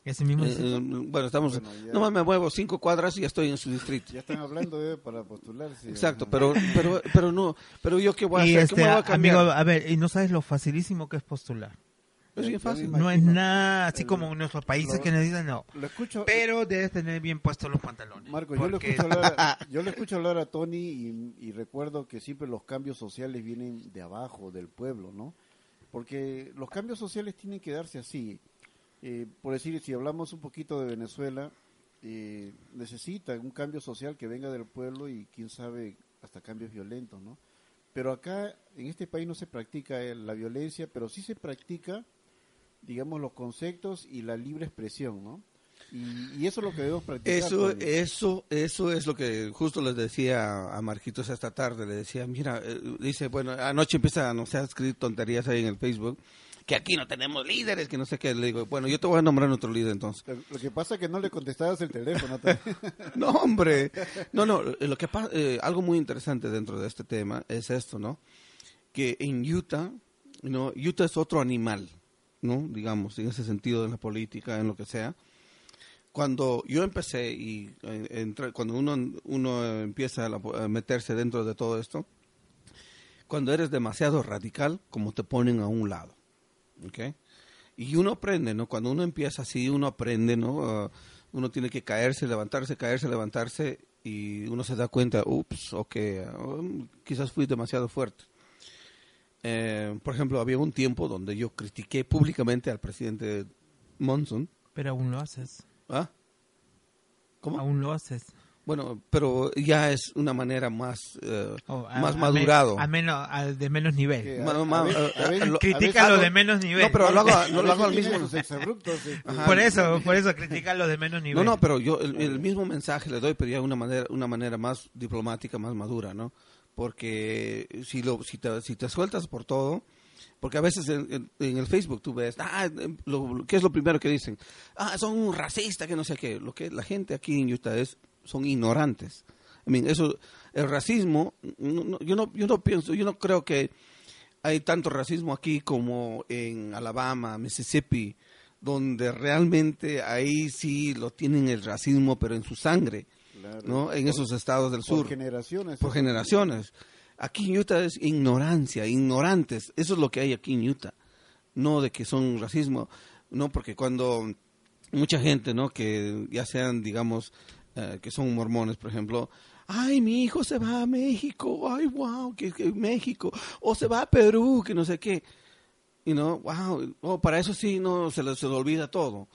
[SPEAKER 1] Ese mismo
[SPEAKER 3] Eh,
[SPEAKER 1] distrito.
[SPEAKER 3] eh, bueno, estamos,
[SPEAKER 2] Bueno, ya-
[SPEAKER 3] nomás me muevo cinco cuadras y ya estoy en su distrito.
[SPEAKER 2] Ya están hablando de para postularse.
[SPEAKER 3] Exacto, pero, pero, pero no, pero yo qué voy a
[SPEAKER 1] y
[SPEAKER 3] hacer,
[SPEAKER 1] este,
[SPEAKER 3] ¿qué me voy a cambiar?
[SPEAKER 1] amigo, a ver, y no sabes lo facilísimo que es postular.
[SPEAKER 3] Es bien
[SPEAKER 2] Ya
[SPEAKER 3] fácil.
[SPEAKER 2] me
[SPEAKER 1] No es nada así
[SPEAKER 2] El-
[SPEAKER 1] como en nuestros países
[SPEAKER 2] lo-
[SPEAKER 1] que nos dicen no.
[SPEAKER 2] Lo escucho.
[SPEAKER 1] Pero debes tener bien puestos los pantalones.
[SPEAKER 2] Marco, yo le,
[SPEAKER 1] porque-
[SPEAKER 2] escucho hablar, a- yo le escucho hablar a Tony y, y recuerdo que siempre los cambios sociales vienen de abajo, del pueblo, ¿no? Porque los cambios sociales tienen que darse así. Eh, por decir, si hablamos un poquito de Venezuela, eh, necesita un cambio social que venga del pueblo y quién sabe hasta cambios violentos, ¿no? Pero acá, en este país no se practica eh, la violencia, pero sí se practica, digamos, los conceptos y la libre expresión, ¿no? Y, y eso es lo que debemos practicar.
[SPEAKER 3] Eso, eso, eso es lo que justo les decía a Marquitos esta tarde. Le decía, mira, eh, dice, bueno, anoche empieza, no sé, a escribir tonterías ahí en el Facebook, que aquí no tenemos líderes, que no sé qué. Le digo, bueno, yo te voy a nombrar nuestro líder entonces.
[SPEAKER 2] Lo, que pasa es que no le contestabas el teléfono.
[SPEAKER 3] No, hombre. No, no, lo que pasa, eh, algo muy interesante dentro de este tema es esto, ¿no? Que en Utah, ¿no? Utah es otro animal, ¿no? Digamos, en ese sentido, en la política, en lo que sea. Cuando yo empecé y eh, cuando uno, uno empieza a, la- meterse dentro de todo esto, cuando eres demasiado radical, como te ponen a un lado, ¿ok? Y uno aprende, ¿no? Cuando uno empieza así, uno aprende, ¿no? Ah, uno tiene que caerse, levantarse, caerse, levantarse, y uno se da cuenta, ups, ok, um, quizás fui demasiado fuerte. Eh, por ejemplo, había un tiempo donde yo critiqué públicamente al presidente Monson.
[SPEAKER 1] Pero aún lo haces.
[SPEAKER 3] ¿Ah? ¿Cómo?
[SPEAKER 1] Aún lo haces.
[SPEAKER 3] Bueno, pero ya es una manera más, eh,
[SPEAKER 1] Oh, a-
[SPEAKER 3] más
[SPEAKER 1] a
[SPEAKER 3] madurado.
[SPEAKER 1] A, menos, al de menos nivel.
[SPEAKER 2] A- a
[SPEAKER 3] eh,
[SPEAKER 2] a
[SPEAKER 3] lo- a
[SPEAKER 1] lo
[SPEAKER 3] ver,
[SPEAKER 1] de menos nivel.
[SPEAKER 3] No, pero lo hago,
[SPEAKER 2] a
[SPEAKER 3] lo,
[SPEAKER 2] ver
[SPEAKER 3] hago al mismo.
[SPEAKER 2] exabruptos, este,
[SPEAKER 3] Ajá.
[SPEAKER 1] Por eso, por eso critica lo de menos nivel.
[SPEAKER 3] No, no, pero yo el, el mismo mensaje le doy, pero ya de una manera, una manera más diplomática, más madura, ¿no? Porque si lo, si te, si te sueltas por todo, porque a veces en, el Facebook tú ves, ah, em, lo- ¿qué es lo primero que dicen? Ah, son un racista, que no sé qué. Lo que la gente aquí en Utah es, son ignorantes. Eso, el racismo, yo no, yo no pienso, yo no creo que hay tanto racismo aquí como en Alabama, Mississippi, donde realmente ahí sí lo tienen el racismo, pero en su sangre,
[SPEAKER 2] Claro.
[SPEAKER 3] ¿no? En
[SPEAKER 2] Por-
[SPEAKER 3] esos estados del
[SPEAKER 2] por
[SPEAKER 3] sur,
[SPEAKER 2] generaciones.
[SPEAKER 3] por generaciones. Aquí en Utah es ignorancia, ignorantes. Eso es lo que hay aquí en Utah. No de que son racismo, no, porque cuando mucha gente, ¿no? Que ya sean, digamos, eh, que son mormones, por ejemplo, ay, mi hijo se va a México, ay, wow, que, que México, o se va a Perú, que no sé qué. Y no, wow, oh, para eso sí, no, se les, se les olvida todo.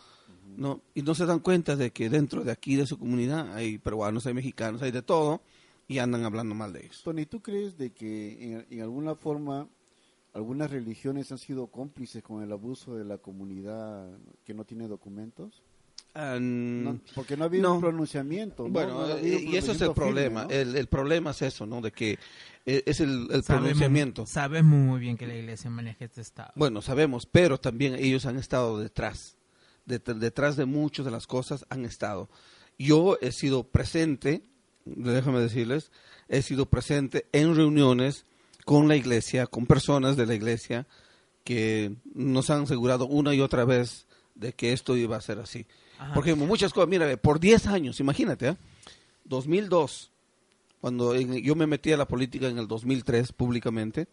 [SPEAKER 3] ¿No? Y no se dan cuenta de que dentro de aquí, de su comunidad, hay peruanos, hay mexicanos, hay de todo, y andan hablando mal de ellos.
[SPEAKER 2] Tony, ¿tú crees de que en, en alguna forma algunas religiones han sido cómplices con el abuso de la comunidad que no tiene documentos?
[SPEAKER 3] Ah,
[SPEAKER 2] No, porque no ha habido
[SPEAKER 3] no.
[SPEAKER 2] un pronunciamiento. ¿no?
[SPEAKER 3] Bueno,
[SPEAKER 2] No ha
[SPEAKER 3] eh,
[SPEAKER 2] habido un
[SPEAKER 3] y eso es el
[SPEAKER 2] pronunciamiento
[SPEAKER 3] problema.
[SPEAKER 2] firme, ¿no?
[SPEAKER 3] el, el problema es eso, ¿no? De que eh, es el, el
[SPEAKER 1] Sabemos-
[SPEAKER 3] pronunciamiento.
[SPEAKER 1] Sabes muy bien que la iglesia maneja este estado.
[SPEAKER 3] Bueno, sabemos, pero también ellos han estado detrás. Det- detrás de muchas de las cosas han estado. Yo he sido presente, déjame decirles, he sido presente en reuniones con la iglesia, con personas de la iglesia que nos han asegurado una y otra vez de que esto iba a ser así.
[SPEAKER 1] Ajá.
[SPEAKER 3] Porque muchas cosas, mira, por 10 años, imagínate, ¿eh? 2002, cuando en- yo me metí a la política en el 2003 públicamente,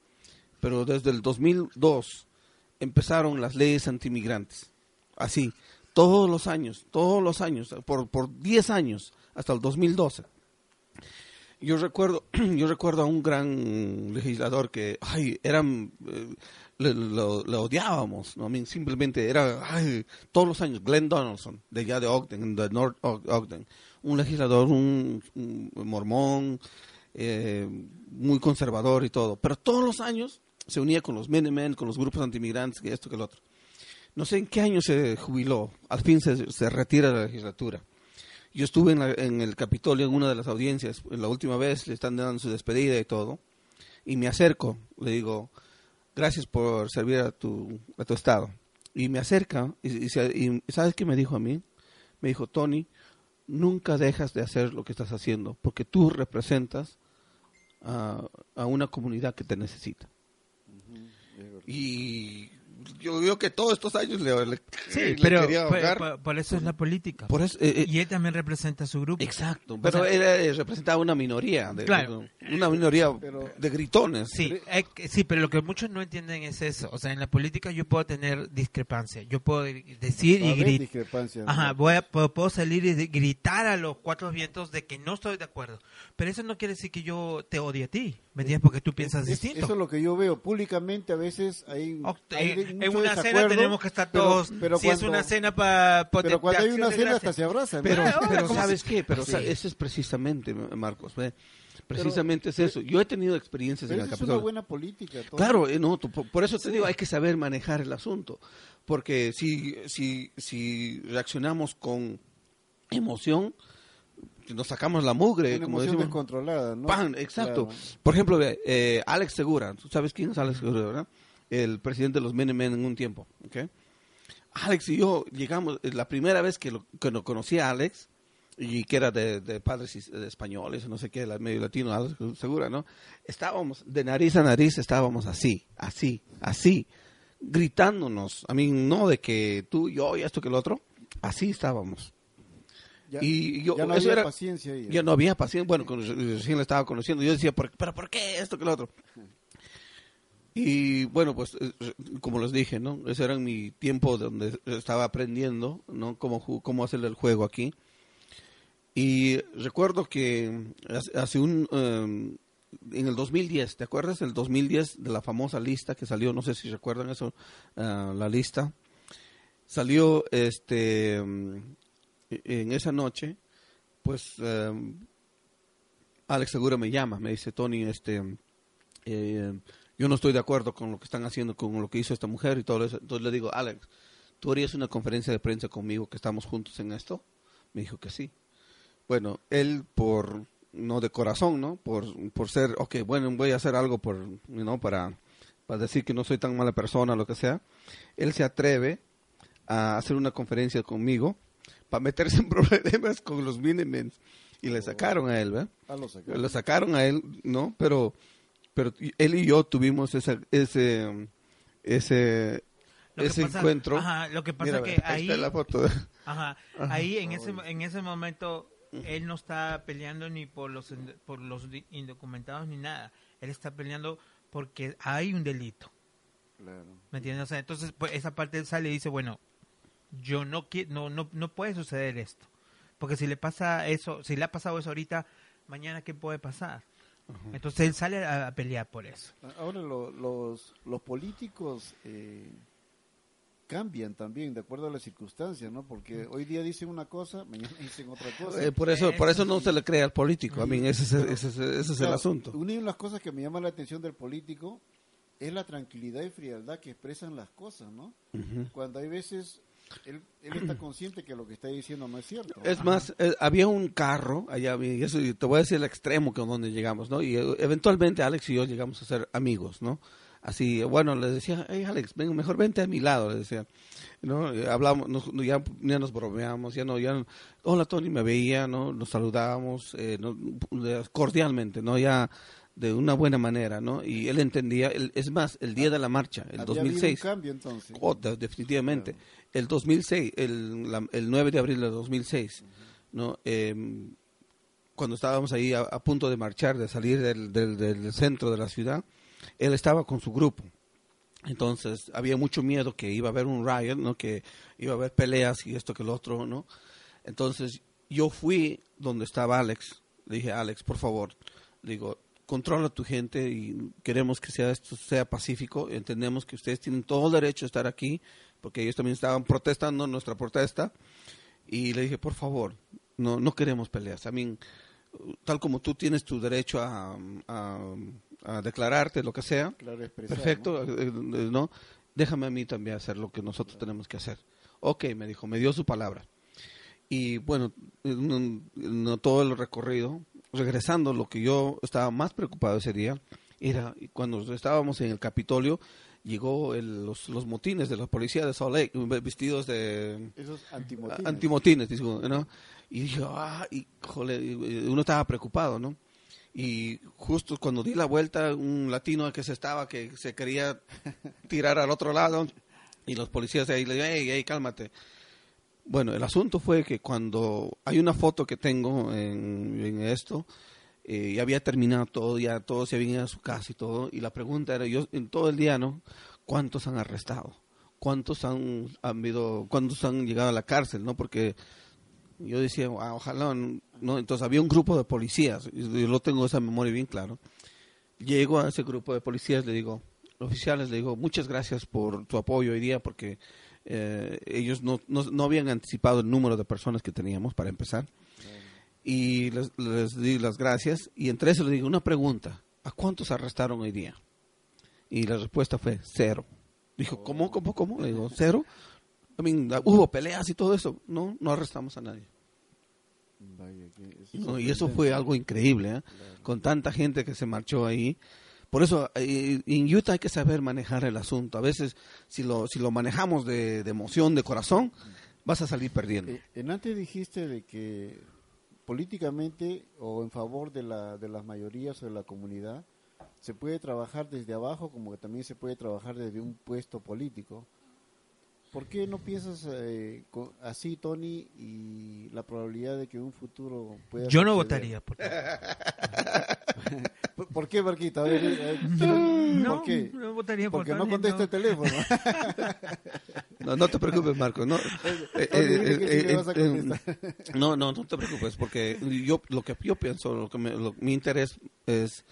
[SPEAKER 3] pero desde el 2002 empezaron las leyes antimigrantes. Así, todos los años, todos los años, por, por 10 años, hasta el 2012. Yo recuerdo, yo recuerdo a un gran legislador que, ay, eran, eh, le, lo, odiábamos, ¿no? Simplemente era, ay, todos los años, Glenn Donaldson, de allá de Ogden, de North Og- Ogden, un legislador, un, mormón, eh, muy conservador y todo. Pero todos los años se unía con los Menemen, con los grupos antimigrantes, que esto, que el otro. No sé en qué año se jubiló, al fin se, se retira de la legislatura. Yo estuve en, la- en el Capitolio en una de las audiencias, en la última vez le están dando su despedida y todo, y me acerco, le digo, gracias por servir a tu, a tu estado. Y me acerca, y, y ¿sabes qué me dijo a mí? Me dijo, Tony, nunca dejas de hacer lo que estás haciendo, porque tú representas a, a una comunidad que te necesita. Y yo veo que todos estos años le, le-
[SPEAKER 1] Sí,
[SPEAKER 3] le
[SPEAKER 1] pero
[SPEAKER 3] quería
[SPEAKER 1] por,
[SPEAKER 3] ahogar.
[SPEAKER 1] por- por eso es la política.
[SPEAKER 3] Por eso, eh, eh,
[SPEAKER 1] y él también representa a su grupo.
[SPEAKER 3] Exacto, pero
[SPEAKER 1] sea-
[SPEAKER 3] él eh, representaba una minoría, de,
[SPEAKER 1] Claro.
[SPEAKER 3] una minoría
[SPEAKER 2] Pero-
[SPEAKER 3] de gritones.
[SPEAKER 1] Sí, eh, sí, pero lo que muchos no entienden es eso. O sea, en la política yo puedo tener discrepancia. Yo puedo decir y gritar. Ajá, voy a, puedo, puedo salir y gritar a los cuatro vientos de que no estoy de acuerdo. Pero eso no quiere decir que yo te odie a ti, ¿me entiendes? Porque tú piensas
[SPEAKER 2] Es-
[SPEAKER 1] distinto.
[SPEAKER 2] Eso es lo que yo veo. Públicamente a veces hay, hay
[SPEAKER 1] en, una cena tenemos que estar todos.
[SPEAKER 2] pero
[SPEAKER 1] si es una cena para.
[SPEAKER 2] Pero cuando hay una cena hasta se abrazan. ¿no?
[SPEAKER 3] Pero,
[SPEAKER 1] Ah,
[SPEAKER 3] pero
[SPEAKER 1] ¿cómo
[SPEAKER 3] ¿sabes qué? Pero
[SPEAKER 1] Sí.
[SPEAKER 3] eso es precisamente, Marcos, precisamente es eso. Yo he tenido experiencias
[SPEAKER 2] Pero
[SPEAKER 3] en el
[SPEAKER 2] esa es una
[SPEAKER 3] Capitolio.
[SPEAKER 2] buena política. todo.
[SPEAKER 3] Claro, eh, no, tú- por, por eso te digo, hay que saber manejar el asunto, porque si, si, si reaccionamos con emoción, nos sacamos la mugre,
[SPEAKER 2] Una
[SPEAKER 3] como decimos.
[SPEAKER 2] descontrolada, ¿no?
[SPEAKER 3] Pan, exacto.
[SPEAKER 2] Claro.
[SPEAKER 3] Por ejemplo, eh, Alex Segura, ¿tú sabes quién es Alex Segura, verdad? El presidente de los Menemen en un tiempo, ¿ok? Alex y yo llegamos, eh, la primera vez que, lo, que lo conocí a Alex, y que era de, de padres de españoles, no sé qué, medio latino, Alex Segura, ¿no? Estábamos, de nariz a nariz, estábamos así, así, así, gritándonos. A mí, no de que tú, yo y esto que el otro, así estábamos.
[SPEAKER 2] Ya,
[SPEAKER 3] y yo,
[SPEAKER 2] ya no
[SPEAKER 3] eso
[SPEAKER 2] había
[SPEAKER 3] era-
[SPEAKER 2] paciencia ahí.
[SPEAKER 3] ya no había paciencia, bueno, cuando yo recién la estaba conociendo, yo decía, ¿por, ¿pero por qué esto que lo otro? Y bueno, pues eh, como les dije, ¿no? Ese era mi tiempo donde estaba aprendiendo, ¿no? Cómo, cómo hacer el juego aquí. Y recuerdo que hace- un... em, en el 2010, ¿te acuerdas? El 2010 de la famosa lista que salió, no sé si recuerdan eso, ah, la lista. Salió este em, en esa noche, pues em, Alex Segura me llama, me dice, Tony, este, eh, yo no estoy de acuerdo con lo que están haciendo, con lo que hizo esta mujer y todo eso. Entonces le digo, Alex, ¿tú harías una conferencia de prensa conmigo que estamos juntos en esto? Me dijo que sí. Bueno, él por, no de corazón, ¿no? Por, por ser, ok, bueno, voy a hacer algo por, ¿no? Para, para decir que no soy tan mala persona, lo que sea. Él se atreve a hacer una conferencia conmigo para meterse en problemas con los Minemens. Y le sacaron a él, ¿verdad?
[SPEAKER 2] Ah, lo sacaron.
[SPEAKER 3] Lo sacaron a él, ¿no? Pero, pero él y yo tuvimos ese, ese, ese,
[SPEAKER 1] Lo
[SPEAKER 3] ese
[SPEAKER 1] pasa-
[SPEAKER 3] encuentro.
[SPEAKER 1] Ajá, lo que pasa
[SPEAKER 3] Mira,
[SPEAKER 1] que
[SPEAKER 3] ve,
[SPEAKER 1] ahí.
[SPEAKER 3] está la foto.
[SPEAKER 1] Ajá, ahí en ese, en ese momento él no está peleando ni por los, por los indocumentados ni nada. Él está peleando porque hay un delito.
[SPEAKER 2] Claro.
[SPEAKER 1] ¿Me entiendes? O sea, entonces, pues, esa parte él sale y dice, bueno, yo no quiero, no, no, no puede suceder esto. Porque si le pasa eso, si le ha pasado eso ahorita, mañana qué puede pasar. Entonces él sale a, a pelear por eso.
[SPEAKER 2] Ahora lo- los, los políticos eh, cambian también de acuerdo a las circunstancias, ¿no? Porque hoy día dicen una cosa, mañana dicen otra cosa.
[SPEAKER 3] Eh, por eso, por eso no se le cree al político. A mí ese, es- ese, es- ese es el
[SPEAKER 2] Claro,
[SPEAKER 3] asunto.
[SPEAKER 2] Una de las cosas que me llama la atención del político es la tranquilidad y frialdad que expresan las cosas, ¿no? Cuando hay veces él, él está consciente que lo que está diciendo no es cierto.
[SPEAKER 3] Es más, eh, había un carro allá, y eso y te voy a decir el extremo que donde llegamos, ¿no? Y eh, eventualmente Alex y yo llegamos a ser amigos, ¿no? Así, bueno, le decía, hey Alex, ven, mejor vente a mi lado, le decía, ¿no? Eh, Hablamos, nos- ya, ya nos bromeamos, ya no, ya, no- hola Tony, me veía, ¿no? Nos saludábamos, eh, no, cordialmente, ¿no? Ya de una buena manera, ¿no? Y él entendía, es más, el día de la marcha, el
[SPEAKER 2] Había habido
[SPEAKER 3] 2006.
[SPEAKER 2] un cambio entonces.
[SPEAKER 3] Oh, de- definitivamente. El 2006, el, la- el 9 de abril de 2006, ¿no? Em, cuando estábamos ahí a, a punto de marchar, de salir del, del- del centro de la ciudad, él estaba con su grupo. Entonces había mucho miedo que iba a haber un riot, ¿no? Que iba a haber peleas y esto que lo otro, ¿no? Entonces yo fui donde estaba Alex. Le dije, Alex, por favor, digo, controla a tu gente y queremos que sea esto sea pacífico. Entendemos que ustedes tienen todo el derecho a estar aquí, porque ellos también estaban protestando nuestra protesta. Y le dije, por favor, no, no queremos peleas. A mí, tal como tú tienes tu derecho a, a, a declararte, lo que sea,
[SPEAKER 2] Claro, expresar,
[SPEAKER 3] perfecto,
[SPEAKER 2] ¿no?
[SPEAKER 3] eh, eh, ¿no? Déjame a mí también hacer lo que nosotros tenemos que hacer. Ok, me dijo, me dio su palabra. Y bueno, no, no todo el recorrido, regresando, lo que yo estaba más preocupado ese día era cuando estábamos en el Capitolio, llegó el- los, los motines de la policía de Salt Lake, vestidos de,
[SPEAKER 2] Esos antimotines.
[SPEAKER 3] antimotines, digo, ¿no? Y dije, ah, y, uno estaba preocupado, ¿no? Y justo cuando di la vuelta, un latino que se estaba, que se quería tirar al otro lado, y los policías ahí le dijeron, hey, hey, cálmate. Bueno, el asunto fue que cuando hay una foto que tengo en, esto, eh, ya había terminado todo, ya todos se habían ido a su casa y todo, y la pregunta era, yo en todo el día, ¿no? ¿Cuántos han arrestado? ¿Cuántos han, han habido, cuántos han llegado a la cárcel, no? Porque yo decía, "Ah, ojalá, no, entonces había un grupo de policías, yo lo tengo esa memoria bien claro. Llego a ese grupo de policías, le digo, oficiales, le digo, muchas gracias por tu apoyo hoy día, porque eh, ellos no, no, no habían anticipado el número de personas que teníamos para empezar. Y les, les di las gracias, y entre eso le digo, una pregunta, ¿a cuántos arrestaron hoy día? Y la respuesta fue cero. Dijo, ¿cómo, cómo, cómo? Le digo, ¿cero? I mean, hubo peleas y todo eso. No, no arrestamos a nadie.
[SPEAKER 2] Vaya,
[SPEAKER 3] No, y eso fue algo increíble, ¿eh? con tanta gente que se marchó ahí. Por eso eh, en Utah hay que saber manejar el asunto. A veces, si lo, si lo manejamos de, de emoción, de corazón, vas a salir perdiendo.
[SPEAKER 2] Eh, en antes dijiste de que políticamente o en favor de, la, de las mayorías o de la comunidad se puede trabajar desde abajo como que también se puede trabajar desde un puesto político. ¿Por qué no piensas eh, así, Tony, y la probabilidad de que en un futuro pueda
[SPEAKER 1] Yo no
[SPEAKER 2] suceder?
[SPEAKER 1] votaría por
[SPEAKER 2] ¿Por, por qué, Marquita? A ver, eh, ¿Por qué?
[SPEAKER 1] no votaría por
[SPEAKER 2] Porque no contesta el teléfono.
[SPEAKER 3] No, no te preocupes, Marco. No, Eh, eh, eh, eh, no, no, no te preocupes, porque yo lo que yo pienso, lo que me- lo- mi interés es,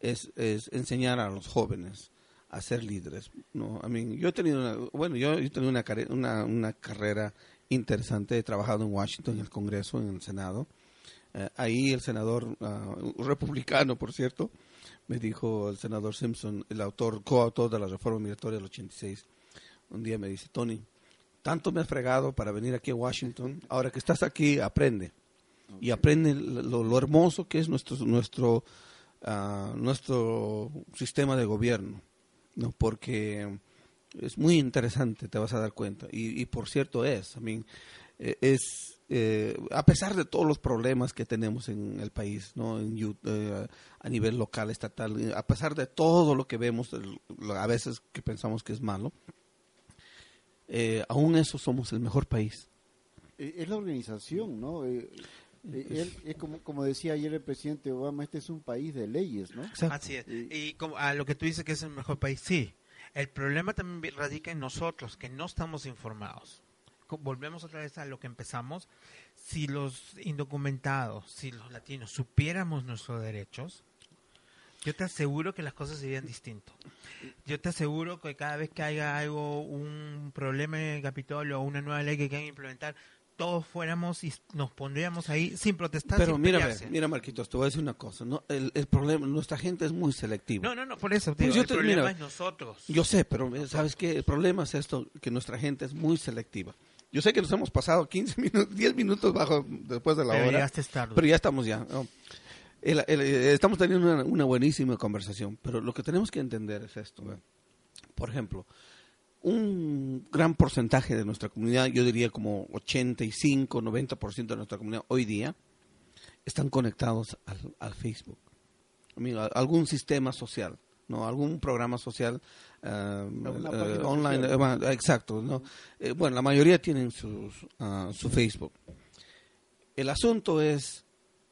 [SPEAKER 3] es, es enseñar a los jóvenes a ser líderes. No, I mean, yo he tenido una, bueno, yo he tenido una, una, una carrera interesante. He trabajado en Washington, en el Congreso, en el Senado. Eh, ahí el senador un republicano, por cierto, me dijo el senador Simpson, el autor, coautor de la reforma migratoria del 86, un día me dice, Tony, tanto me has fregado para venir aquí a Washington, ahora que estás aquí, aprende. Y aprende lo, lo hermoso que es nuestro, nuestro, ah, nuestro sistema de gobierno, ¿no? porque es muy interesante, te vas a dar cuenta. Y, y por cierto es, eh, es eh, a pesar de todos los problemas que tenemos en el país, ¿no? En eh, a nivel local, estatal, eh, a pesar de todo lo que vemos, a veces que pensamos que es malo, eh, aún eso somos el mejor país.
[SPEAKER 2] Es la organización, ¿no? Él- es como, como decía ayer el presidente Obama, este es un país de leyes, ¿no?
[SPEAKER 1] Así es. Y como a lo que tú dices que es el mejor país, sí. El problema también radica en nosotros, que no estamos informados. Volvemos otra vez a lo que empezamos. Si los indocumentados, si los latinos supiéramos nuestros derechos, yo te aseguro que las cosas serían distintas. Yo te aseguro que cada vez que haya algo, un problema en el Capitolio o una nueva ley que quieran implementar, todos fuéramos y nos pondríamos ahí sin protestar.
[SPEAKER 3] Pero
[SPEAKER 1] sin
[SPEAKER 3] mira,
[SPEAKER 1] pelearse.
[SPEAKER 3] mira Marquitos, te voy a decir una cosa, ¿no? El, el problema, nuestra gente es muy selectiva.
[SPEAKER 1] No, no, no, por eso.
[SPEAKER 3] Pues
[SPEAKER 1] digo, el
[SPEAKER 3] te-
[SPEAKER 1] problema
[SPEAKER 3] mira,
[SPEAKER 1] es nosotros.
[SPEAKER 3] Yo sé, pero eh, ¿sabes qué? El problema es esto, que nuestra gente es muy selectiva. Yo sé que nos hemos pasado 15 minutos, 10 minutos bajo después de la
[SPEAKER 1] Pero
[SPEAKER 3] hora.
[SPEAKER 1] tarde.
[SPEAKER 3] Pero ya estamos ya. ¿no? El- el- eh, estamos teniendo una, una buenísima conversación, pero lo que tenemos que entender es esto. Por ejemplo, un gran porcentaje de nuestra comunidad, yo diría como 85, 90% de nuestra comunidad hoy día, están conectados al, al Facebook. A- algún sistema social, ¿no? Algún programa social
[SPEAKER 2] página
[SPEAKER 3] online. eh, exacto, ¿no? Eh, bueno, la mayoría tienen sus, ah, su Facebook. El asunto es,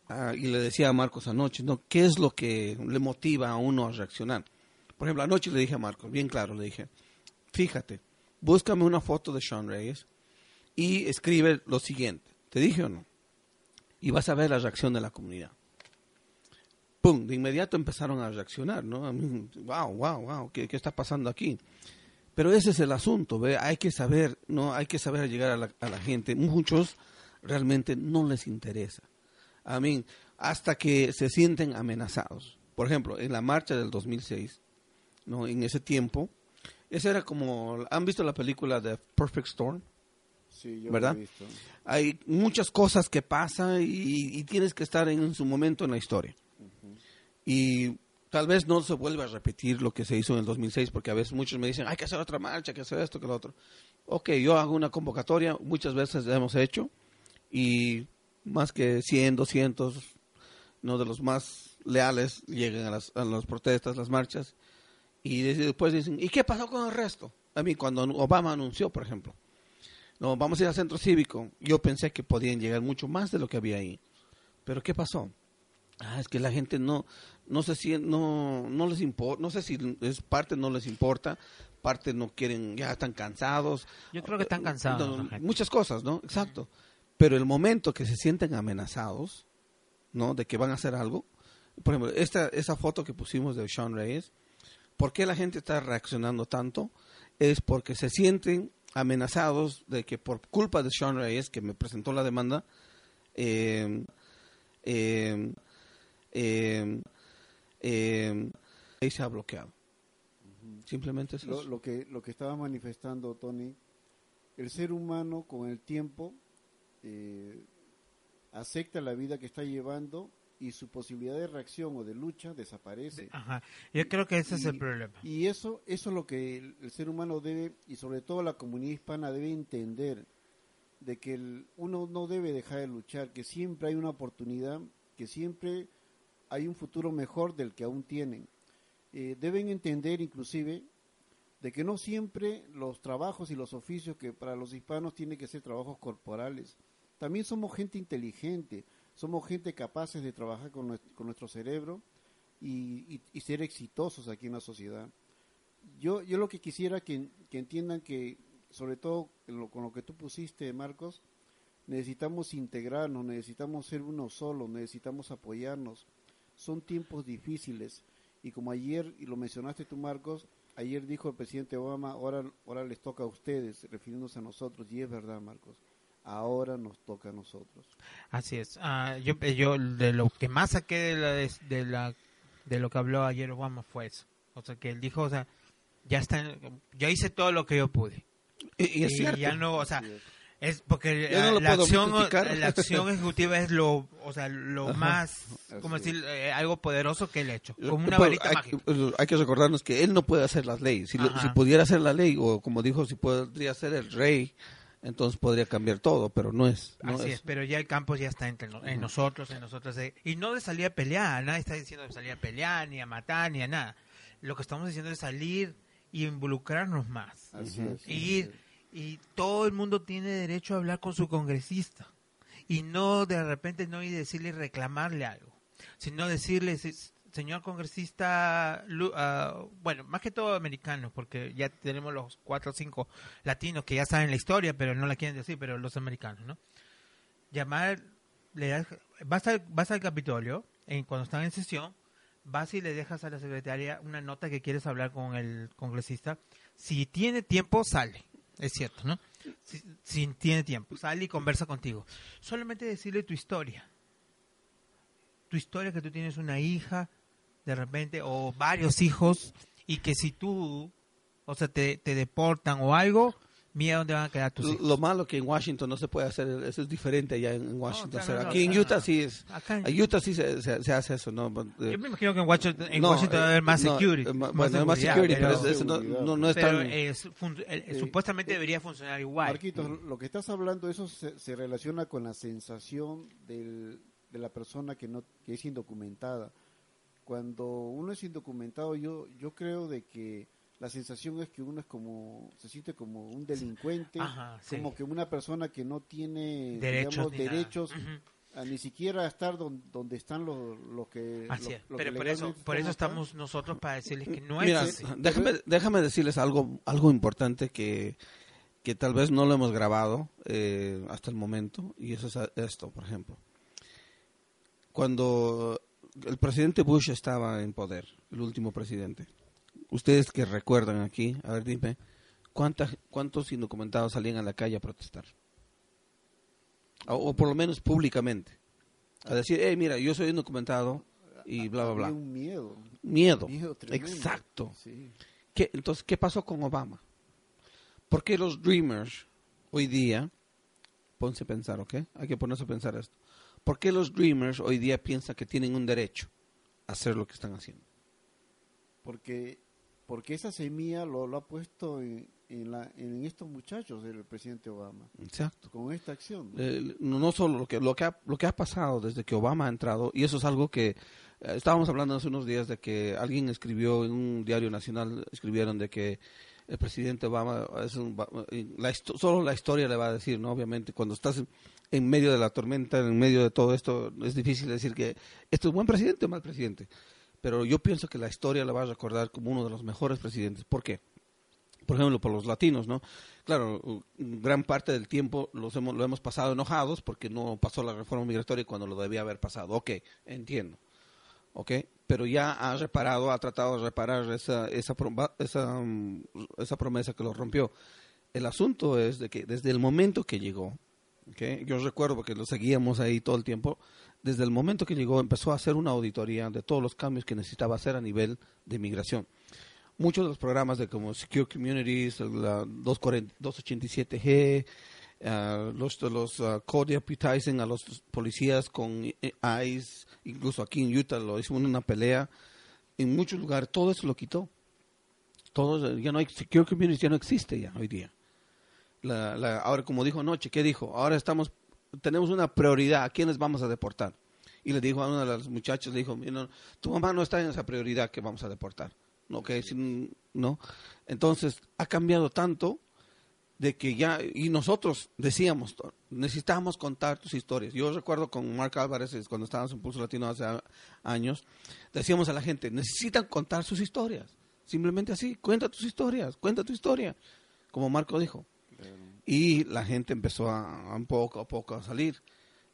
[SPEAKER 3] ah, y le decía a Marcos anoche, ¿no? ¿Qué es lo que le motiva a uno a reaccionar? Por ejemplo, anoche le dije a Marcos, bien claro, le dije, fíjate, búscame una foto de Sean Reyes y escribe lo siguiente. ¿Te dije o no? Y vas a ver la reacción de la comunidad. ¡Pum! De inmediato empezaron a reaccionar, ¿no? Wow, wow, wow, ¿qué, está pasando aquí? Pero ese es el asunto, ¿ve? Hay que saber, ¿no? Hay que saber llegar a la, a la gente. Muchos realmente no les interesa. A mí, hasta que se sienten amenazados. Por ejemplo, en la marcha del 2006, ¿no? en ese tiempo, ese era como, ¿han visto la película de Perfect Storm?
[SPEAKER 2] Sí, yo
[SPEAKER 3] ¿Verdad?
[SPEAKER 2] lo he visto.
[SPEAKER 3] Hay muchas cosas que pasan y, y tienes que estar en su momento en la historia. Y tal vez no se vuelva a repetir lo que se hizo en el 2006, porque a veces muchos me dicen, hay que hacer otra marcha, hay que hacer esto, que lo otro. Ok, yo hago una convocatoria, muchas veces la hemos hecho, y más que 100, 200, no de los más leales, llegan a las, a las protestas, las marchas, y de- después dicen, ¿y qué pasó con el resto? A mí, cuando Obama anunció, por ejemplo, no, vamos a ir al centro cívico, yo pensé que podían llegar mucho más de lo que había ahí. Pero ¿qué pasó? Ah, es que la gente no, no sé si no, no les importa, no sé si es parte no les importa, parte no quieren, ya están cansados.
[SPEAKER 1] Yo creo que están cansados,
[SPEAKER 3] No, muchas cosas, ¿no? Exacto. Pero el momento que se sienten amenazados, ¿no? De que van a hacer algo. Por ejemplo, esta, esa foto que pusimos de Sean Reyes, ¿por qué la gente está reaccionando tanto? Es porque se sienten amenazados de que por culpa de Sean Reyes, que me presentó la demanda, eh, eh, eh, eh, ahí se ha bloqueado. Simplemente es
[SPEAKER 2] Lo,
[SPEAKER 3] eso.
[SPEAKER 2] lo que lo que estaba manifestando Tony, el ser humano con el tiempo eh, acepta la vida que está llevando y su posibilidad de reacción o de lucha desaparece.
[SPEAKER 1] Ajá. Yo creo que ese es el problema.
[SPEAKER 2] Y eso, eso es lo que el, el ser humano debe, y sobre todo la comunidad hispana debe entender, de que el- uno no debe dejar de luchar, que siempre hay una oportunidad, que siempre hay un futuro mejor del que aún tienen. Eh, deben entender inclusive de que no siempre los trabajos y los oficios que para los hispanos tienen que ser trabajos corporales. También somos gente inteligente, somos gente capaces de trabajar con, nues- con nuestro cerebro y, ser exitosos aquí en la sociedad. Yo, yo lo que quisiera que, que entiendan que, sobre todo con lo que tú pusiste, Marcos, necesitamos integrarnos, necesitamos ser uno solo, necesitamos apoyarnos. Son tiempos difíciles y como ayer, y lo mencionaste tú, Marcos, ayer dijo el presidente Obama, ahora, ahora les toca a ustedes, refiriéndose a nosotros, y es verdad, Marcos, ahora nos toca a nosotros.
[SPEAKER 1] Así es. Ah, yo, yo de lo que más saqué de, la, de, la, de lo que habló ayer Obama fue eso. O sea, que él dijo, o sea, ya está, yo hice todo lo que yo pude.
[SPEAKER 3] Y, y es
[SPEAKER 1] Y
[SPEAKER 3] cierto.
[SPEAKER 1] ya no, o sea,
[SPEAKER 2] es.
[SPEAKER 1] es porque
[SPEAKER 3] no
[SPEAKER 1] la, acción, la acción ejecutiva es lo, o sea, lo
[SPEAKER 3] Ajá.
[SPEAKER 1] más, como decir, eh, algo poderoso que él ha hecho. Como una
[SPEAKER 3] Pero
[SPEAKER 1] varita
[SPEAKER 3] hay,
[SPEAKER 1] mágica.
[SPEAKER 3] hay que recordarnos que él no puede hacer las leyes. Si, lo- si pudiera hacer la ley, o como dijo, si podría ser el rey, entonces podría cambiar todo, pero no es. No
[SPEAKER 1] Así
[SPEAKER 3] es.
[SPEAKER 1] es, pero ya el campo ya está entre no- en nosotros, en nosotros. y no de salir a pelear, nadie está diciendo de salir a pelear, ni a matar, ni a nada. Lo que estamos diciendo es salir y involucrarnos más.
[SPEAKER 2] Así es.
[SPEAKER 1] Y ir, y todo el mundo tiene derecho a hablar con su congresista. Y no de repente no ir y decirle y reclamarle algo, sino decirle, "Se- señor congresista, ah, bueno, más que todo americanos, porque ya tenemos los cuatro o cinco latinos que ya saben la historia, pero no la quieren decir, pero los americanos, ¿no? Llamar, le das- vas, al, vas al Capitolio, en, cuando están en sesión, vas y le dejas a la secretaria una nota que quieres hablar con el congresista. Si tiene tiempo, sale. Es cierto, ¿no? Si, si tiene tiempo, sale y conversa contigo. Solamente decirle tu historia. Tu historia que tú tienes una hija, de repente, o varios hijos, y que si tú, o sea, te, te deportan o algo, mira dónde van a quedar tus
[SPEAKER 3] Lo,
[SPEAKER 1] hijos.
[SPEAKER 3] lo malo que en Washington no se puede hacer, eso es diferente allá en Washington.
[SPEAKER 1] claro,
[SPEAKER 3] hacer.
[SPEAKER 1] no,
[SPEAKER 3] Aquí en Utah sí es.
[SPEAKER 1] Acá en-
[SPEAKER 3] Utah sí se, se- se hace eso, ¿no? Eh,
[SPEAKER 1] Yo me imagino que en Washington, en
[SPEAKER 3] no,
[SPEAKER 1] Washington debe
[SPEAKER 3] eh,
[SPEAKER 1] haber más
[SPEAKER 3] no,
[SPEAKER 1] security.
[SPEAKER 3] eh,
[SPEAKER 1] más
[SPEAKER 3] bueno, hay más
[SPEAKER 1] seguridad,
[SPEAKER 3] security, pero,
[SPEAKER 1] pero-
[SPEAKER 3] eso no, no, no es
[SPEAKER 1] pero
[SPEAKER 3] tan...
[SPEAKER 1] es eh,
[SPEAKER 2] Eh,
[SPEAKER 1] supuestamente debería funcionar igual.
[SPEAKER 2] Marquitos, lo que estás hablando, eso se, se relaciona con la sensación del- de la persona que no que es indocumentada. Cuando uno es indocumentado, yo yo creo de que la sensación es que uno es como se siente como un delincuente,
[SPEAKER 1] Ajá, sí.
[SPEAKER 2] como que una persona que no tiene
[SPEAKER 1] derechos.
[SPEAKER 2] digamos,
[SPEAKER 1] ni
[SPEAKER 2] derechos a ni siquiera estar don- donde están los, los que
[SPEAKER 1] Así
[SPEAKER 2] lo-
[SPEAKER 1] es.
[SPEAKER 2] lo que
[SPEAKER 1] Pero por eso, por eso
[SPEAKER 2] acá.
[SPEAKER 1] estamos nosotros para decirles que no
[SPEAKER 3] Mira,
[SPEAKER 1] es así.
[SPEAKER 3] déjame, déjame decirles algo, algo importante que, que tal vez no lo hemos grabado eh, hasta el momento, y eso es esto, por ejemplo. Cuando el presidente Bush estaba en poder, el último presidente, ustedes que recuerdan aquí, a ver, dime, ¿cuánta- ¿cuántos indocumentados salían a la calle a protestar? o, o por lo menos públicamente. A decir, hey, mira, yo soy indocumentado y bla, bla, bla.
[SPEAKER 2] un miedo.
[SPEAKER 3] Miedo.
[SPEAKER 2] miedo tremendo.
[SPEAKER 3] Exacto.
[SPEAKER 2] Sí.
[SPEAKER 3] ¿Qué- entonces, ¿qué pasó con Obama? ¿Por qué los Dreamers hoy día, ponse a pensar, ¿ok? Hay que ponerse a pensar esto. ¿Por qué los Dreamers hoy día piensan que tienen un derecho a hacer lo que están haciendo?
[SPEAKER 2] Porque, porque esa semilla lo, lo ha puesto en, en, la, en estos muchachos del presidente Obama,
[SPEAKER 3] Exacto.
[SPEAKER 2] con esta acción. ¿no?
[SPEAKER 3] Eh, no solo lo que, lo, que ha, lo que ha pasado desde que Obama ha entrado, y eso es algo que eh, estábamos hablando hace unos días de que alguien escribió en un diario nacional, escribieron de que el presidente Obama es un, y la solo la historia le va a decir, ¿no? Obviamente, cuando estás en, medio de la tormenta, en medio de todo esto, es difícil decir que esto es buen presidente o mal presidente. Pero yo pienso que la historia le va a recordar como uno de los mejores presidentes. ¿Por qué? por ejemplo, por los latinos, ¿no? Claro, gran parte del tiempo los hemos, lo hemos pasado enojados porque no pasó la reforma migratoria cuando lo debía haber pasado. Ok, entiendo. Ok, pero ya ha reparado, ha tratado de reparar esa, esa, esa, mm, esa promesa que lo rompió. El asunto es de que desde el momento que llegó, ok, yo recuerdo porque lo seguíamos ahí todo el tiempo, desde el momento que llegó empezó a hacer una auditoría de todos los cambios que necesitaba hacer a nivel de migración muchos de los programas de como Secure Communities, la 240 287G, ah, los, los ah, code deputizing a los policías con eh, ICE, incluso aquí en Utah lo en una pelea, en muchos lugares todo eso lo quitó. Todo, ya no hay, Secure Communities ya no existe ya hoy día. La, la- ahora, como dijo anoche, ¿qué dijo? Ahora estamos, tenemos una prioridad, ¿a quiénes vamos a deportar? Y le dijo a uno de los muchachos, le dijo, "Mira, tu mamá no está en esa prioridad que vamos a deportar. ¿no? ¿no? Entonces, ha cambiado tanto de que ya, y nosotros decíamos, necesitamos contar tus historias. Yo recuerdo con Mark Álvarez, cuando estábamos en Pulso Latino hace años, decíamos a la gente, necesitan contar sus historias. Simplemente así, cuenta tus historias, cuenta tu historia, como Marco dijo. Y la gente empezó a, poco a poco a salir.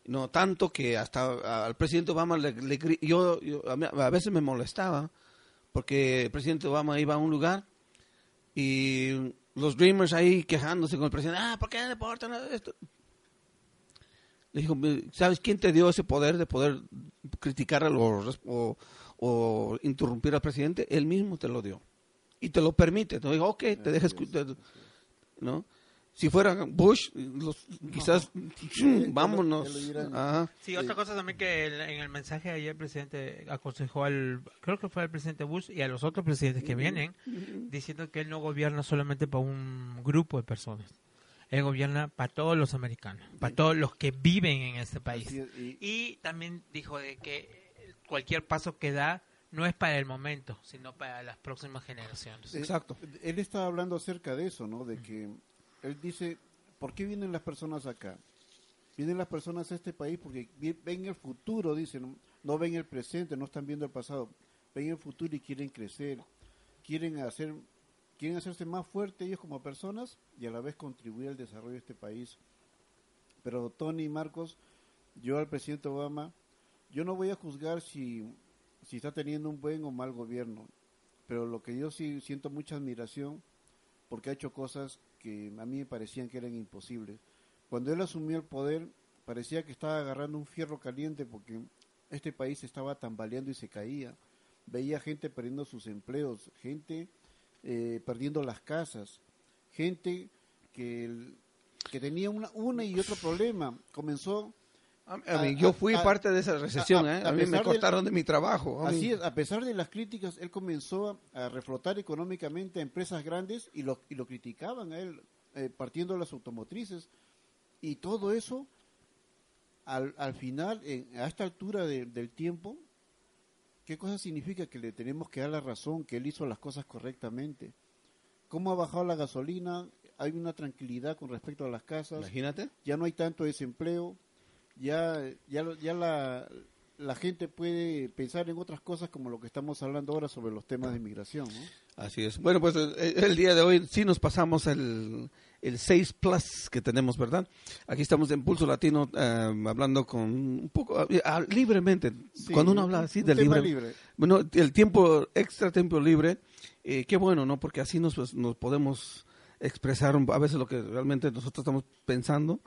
[SPEAKER 3] No tanto que hasta al presidente Obama le, le yo, yo- a, veces me molestaba porque el presidente Obama iba a un lugar y los Dreamers ahí quejándose con el presidente, ah, ¿por qué deportan esto? Le dijo, ¿sabes quién te dio ese poder de poder criticar a los, o, o interrumpir al presidente? Él mismo te lo dio. Y te lo permite. Te digo, ok, te dejas... ¿no? Si fuera Bush, los- quizás, vámonos. Ajá.
[SPEAKER 1] Sí, otra cosa también que el- en el mensaje ayer el presidente aconsejó al, creo que fue al presidente Bush y a los otros presidentes que vienen, diciendo que él no gobierna solamente para un grupo de personas. Él gobierna para todos los americanos, para todos los que viven en este país.
[SPEAKER 2] Y
[SPEAKER 1] también dijo de que cualquier paso que da no es para el momento, sino para las próximas generaciones.
[SPEAKER 2] Eh,
[SPEAKER 3] Exacto.
[SPEAKER 2] Él estaba hablando acerca de eso, ¿no? De que él dice, ¿por qué vienen las personas acá? Vienen las personas a este país porque ven el futuro, dicen, no, no ven el presente, no están viendo el pasado, ven el futuro y quieren crecer, quieren hacer, quieren hacerse más fuertes ellos como personas y a la vez contribuir al desarrollo de este país. Pero Tony y Marcos, yo al presidente Obama, yo no voy a juzgar si, si está teniendo un buen o mal gobierno, pero lo que yo sí siento mucha admiración porque ha hecho cosas que a mí me parecían que eran imposibles. Cuando él asumió el poder, parecía que estaba agarrando un fierro caliente porque este país estaba tambaleando y se caía. Veía gente perdiendo sus empleos, gente eh, perdiendo las casas, gente que, que tenía una y otro problema. Comenzó
[SPEAKER 3] A mí- yo fui
[SPEAKER 2] a-
[SPEAKER 3] parte de esa recesión,
[SPEAKER 2] a-
[SPEAKER 3] ¿eh?
[SPEAKER 2] a
[SPEAKER 3] mí me cortaron de mi trabajo.
[SPEAKER 2] Así es, a pesar de las críticas, él comenzó a, reflotar económicamente a empresas grandes y lo, y lo criticaban a él, eh, partiendo las automotrices. Y todo eso, al, al final, en- a esta altura de- del tiempo, ¿qué cosa significa que le tenemos que dar la razón, que él hizo las cosas correctamente? ¿Cómo ha bajado la gasolina? Hay una tranquilidad con respecto a las casas
[SPEAKER 3] Imagínate.
[SPEAKER 2] ya no hay tanto desempleo, ya, ya, ya la, la gente puede pensar en otras cosas como lo que estamos hablando ahora sobre los temas de inmigración. ¿no?
[SPEAKER 3] Así es. Bueno, pues el, el día de hoy sí nos pasamos el, el 6 Plus que tenemos, ¿verdad? Aquí estamos en Pulso Latino eh, hablando con un poco eh, ah, libremente.
[SPEAKER 2] Sí,
[SPEAKER 3] Cuando uno
[SPEAKER 2] un-
[SPEAKER 3] habla así
[SPEAKER 2] un
[SPEAKER 3] de
[SPEAKER 2] tema
[SPEAKER 3] libre,
[SPEAKER 2] libre.
[SPEAKER 3] Bueno, el tiempo, extra tiempo libre, eh, qué bueno, ¿no? Porque así nos, pues, nos podemos expresar a veces lo que realmente nosotros estamos pensando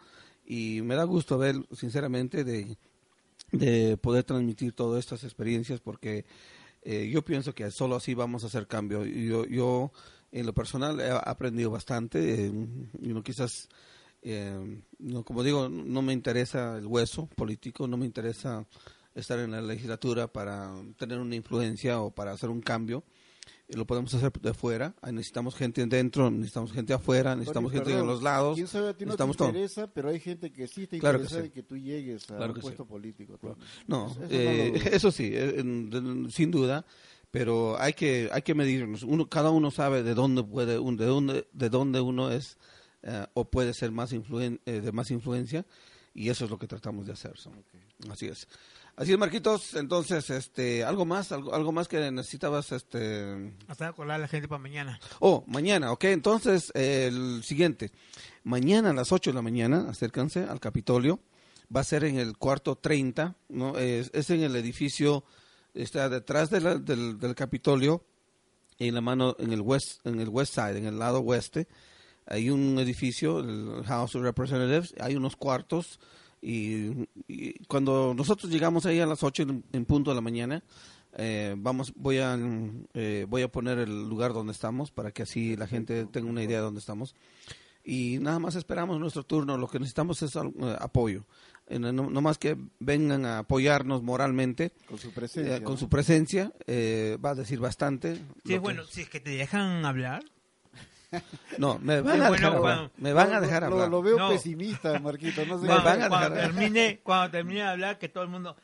[SPEAKER 3] y me da gusto ver, sinceramente, de, de poder transmitir todas estas experiencias porque eh, yo pienso que solo así vamos a hacer cambio. Yo, yo en lo personal, he aprendido bastante. eh, no quizás, eh, no, como digo, no me interesa el hueso político, no me interesa estar en la legislatura para tener una influencia o para hacer un cambio. Lo podemos hacer de fuera. Necesitamos gente dentro, necesitamos gente afuera, necesitamos gente en
[SPEAKER 2] perdón,
[SPEAKER 3] los lados.
[SPEAKER 2] ¿Quién sabe a ti no te
[SPEAKER 3] necesitamos todo.
[SPEAKER 2] interesa, pero hay gente que sí está
[SPEAKER 3] Claro que
[SPEAKER 2] interesada
[SPEAKER 3] sí.
[SPEAKER 2] en que tú llegues a
[SPEAKER 3] Claro
[SPEAKER 2] un
[SPEAKER 3] que sí.
[SPEAKER 2] puesto político.
[SPEAKER 3] No,
[SPEAKER 2] Eso-
[SPEAKER 3] eh, eso sí, eh, sin duda, pero hay que hay que medirnos. Uno, cada uno sabe de dónde puede, un- de dónde de dónde uno es eh, o puede ser más influen- eh, de más influencia y eso es lo que tratamos de hacer. so. Así es. Así es, Marquitos. Entonces, este, algo más, algo, algo más que necesitabas, este.
[SPEAKER 1] Hasta acordar a la gente para mañana.
[SPEAKER 3] Oh, mañana, ok. Entonces, eh, el siguiente. Mañana a las 8 de la mañana, acércanse al Capitolio. Va a ser en el cuarto 30, ¿no? Es, es en el edificio, está detrás de la- del, del Capitolio, en la mano, en el west, en el west side, en el lado oeste. Hay un edificio, el House of Representatives, hay unos cuartos. Y, y cuando nosotros llegamos ahí a las 8 en, en punto de la mañana, eh, vamos, voy a, eh, voy a poner el lugar donde estamos para que así la gente tenga una idea de dónde estamos. Y nada más esperamos nuestro turno. Lo que necesitamos es al- eh, apoyo. Eh, no, no más que vengan a apoyarnos moralmente
[SPEAKER 2] Con su presencia.
[SPEAKER 3] eh, con
[SPEAKER 2] ¿no?
[SPEAKER 3] su presencia. eh, va a decir bastante.
[SPEAKER 1] Sí,
[SPEAKER 3] Lo que-
[SPEAKER 1] bueno, si es que te dejan hablar.
[SPEAKER 3] No, me van a
[SPEAKER 1] bueno,
[SPEAKER 3] dejar hablar.
[SPEAKER 1] cuando-
[SPEAKER 3] Me van
[SPEAKER 2] Lo-
[SPEAKER 3] a dejar
[SPEAKER 2] lo,
[SPEAKER 3] hablar.
[SPEAKER 2] Lo veo
[SPEAKER 1] No.
[SPEAKER 2] pesimista, Marquito. No sé
[SPEAKER 3] Me
[SPEAKER 1] Cuando,
[SPEAKER 3] van a
[SPEAKER 1] cuando
[SPEAKER 3] dejar-
[SPEAKER 1] termine, cuando termine de hablar, que todo el mundo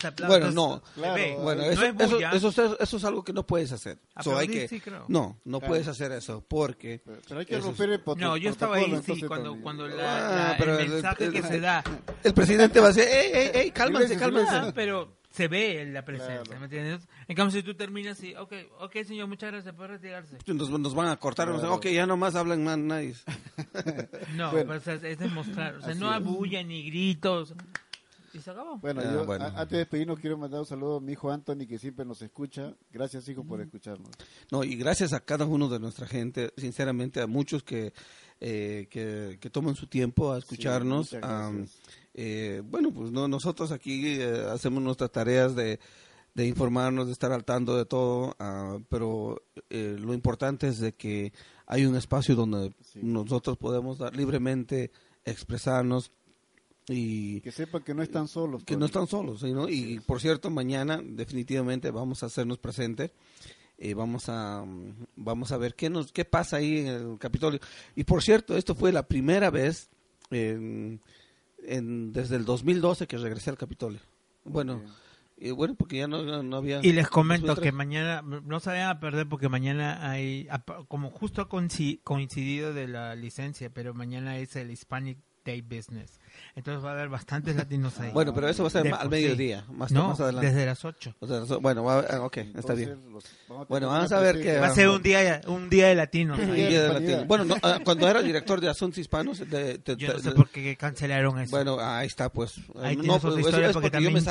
[SPEAKER 1] se aplaude.
[SPEAKER 3] Bueno, no.
[SPEAKER 1] ve.
[SPEAKER 2] Claro.
[SPEAKER 3] Bueno,
[SPEAKER 1] No
[SPEAKER 3] eso,
[SPEAKER 1] es
[SPEAKER 3] eso, eso, es- eso es algo que no puedes hacer.
[SPEAKER 1] Ah,
[SPEAKER 3] So,
[SPEAKER 1] pero
[SPEAKER 3] hay
[SPEAKER 1] sí,
[SPEAKER 3] que,
[SPEAKER 1] sí, creo.
[SPEAKER 3] no, no
[SPEAKER 2] Claro.
[SPEAKER 3] puedes hacer eso porque
[SPEAKER 2] Pero, pero hay que
[SPEAKER 3] Eso
[SPEAKER 2] romper el proto-
[SPEAKER 1] No, yo estaba ahí,
[SPEAKER 2] protocolo,
[SPEAKER 1] sí, cuando, cuando
[SPEAKER 3] Ah,
[SPEAKER 1] la, la-
[SPEAKER 3] pero
[SPEAKER 1] el mensaje
[SPEAKER 3] el-
[SPEAKER 1] que se da.
[SPEAKER 3] el presidente va a decir, ey, ey, ey, cálmense, cálmense.
[SPEAKER 1] Ah, pero se ve la presencia,
[SPEAKER 2] Claro.
[SPEAKER 1] ¿me entiendes? En cambio, si tú terminas y, ok, ok, señor, muchas gracias, puede retirarse.
[SPEAKER 3] Nos, nos van a cortar, nos
[SPEAKER 2] Claro.
[SPEAKER 3] ok, ya nomás hablan más nice.
[SPEAKER 1] No,
[SPEAKER 2] Bueno.
[SPEAKER 1] pero o sea, es demostrar, o sea,
[SPEAKER 2] Así
[SPEAKER 1] no bulla ni gritos. Y se acabó.
[SPEAKER 2] Bueno,
[SPEAKER 3] Ah,
[SPEAKER 2] yo
[SPEAKER 3] bueno.
[SPEAKER 2] a- antes de despedirnos quiero mandar un saludo a mi hijo Anthony que siempre nos escucha. Gracias hijo por escucharnos.
[SPEAKER 3] No, y gracias a cada uno de nuestra gente, sinceramente a muchos que, eh, que, que toman su tiempo a escucharnos.
[SPEAKER 2] gracias.
[SPEAKER 3] eh, bueno, pues no, nosotros aquí eh, hacemos nuestras tareas de, de informarnos, de estar al tanto de todo, ah, pero eh, lo importante es de que hay un espacio donde
[SPEAKER 2] Sí.
[SPEAKER 3] nosotros podemos dar, libremente expresarnos y
[SPEAKER 2] Que sepan que no están solos.
[SPEAKER 3] que no están solos, ¿sí, no? Y por cierto, mañana definitivamente vamos a hacernos presentes. Eh, vamos a vamos a ver qué nos qué pasa ahí en el Capitolio. Y por cierto, esto fue la primera vez en- en- desde el 2012 que regresé al Capitolio. Bueno, y bueno, porque ya no, no había
[SPEAKER 1] Y les comento
[SPEAKER 3] 2003.
[SPEAKER 1] que mañana, no se vayan a perder porque mañana hay, como justo ha coinci- coincidido de la licencia, pero mañana es el Hispanic Day Business. Entonces va a haber bastantes latinos ahí.
[SPEAKER 3] Bueno, pero eso va a ser
[SPEAKER 1] De
[SPEAKER 3] al mediodía, más,
[SPEAKER 1] no,
[SPEAKER 3] más adelante.
[SPEAKER 1] desde las 8.
[SPEAKER 3] O sea, so- bueno, va- ok, está bien.
[SPEAKER 2] los- vamos
[SPEAKER 3] Bueno, vamos a ver qué
[SPEAKER 1] Va a ser un día, un día de latinos.
[SPEAKER 2] Un día
[SPEAKER 3] de
[SPEAKER 2] Hispanidad.
[SPEAKER 3] Latino. Bueno, no, ah, cuando era director de Asuntos Hispanos, de- de-
[SPEAKER 1] Yo no sé
[SPEAKER 3] de-
[SPEAKER 1] por qué cancelaron eso.
[SPEAKER 3] bueno, ahí está, pues.
[SPEAKER 1] Ahí
[SPEAKER 3] no,
[SPEAKER 1] tienes
[SPEAKER 3] pues,
[SPEAKER 1] historia
[SPEAKER 3] es
[SPEAKER 1] porque
[SPEAKER 3] porque yo me
[SPEAKER 1] también-
[SPEAKER 3] salí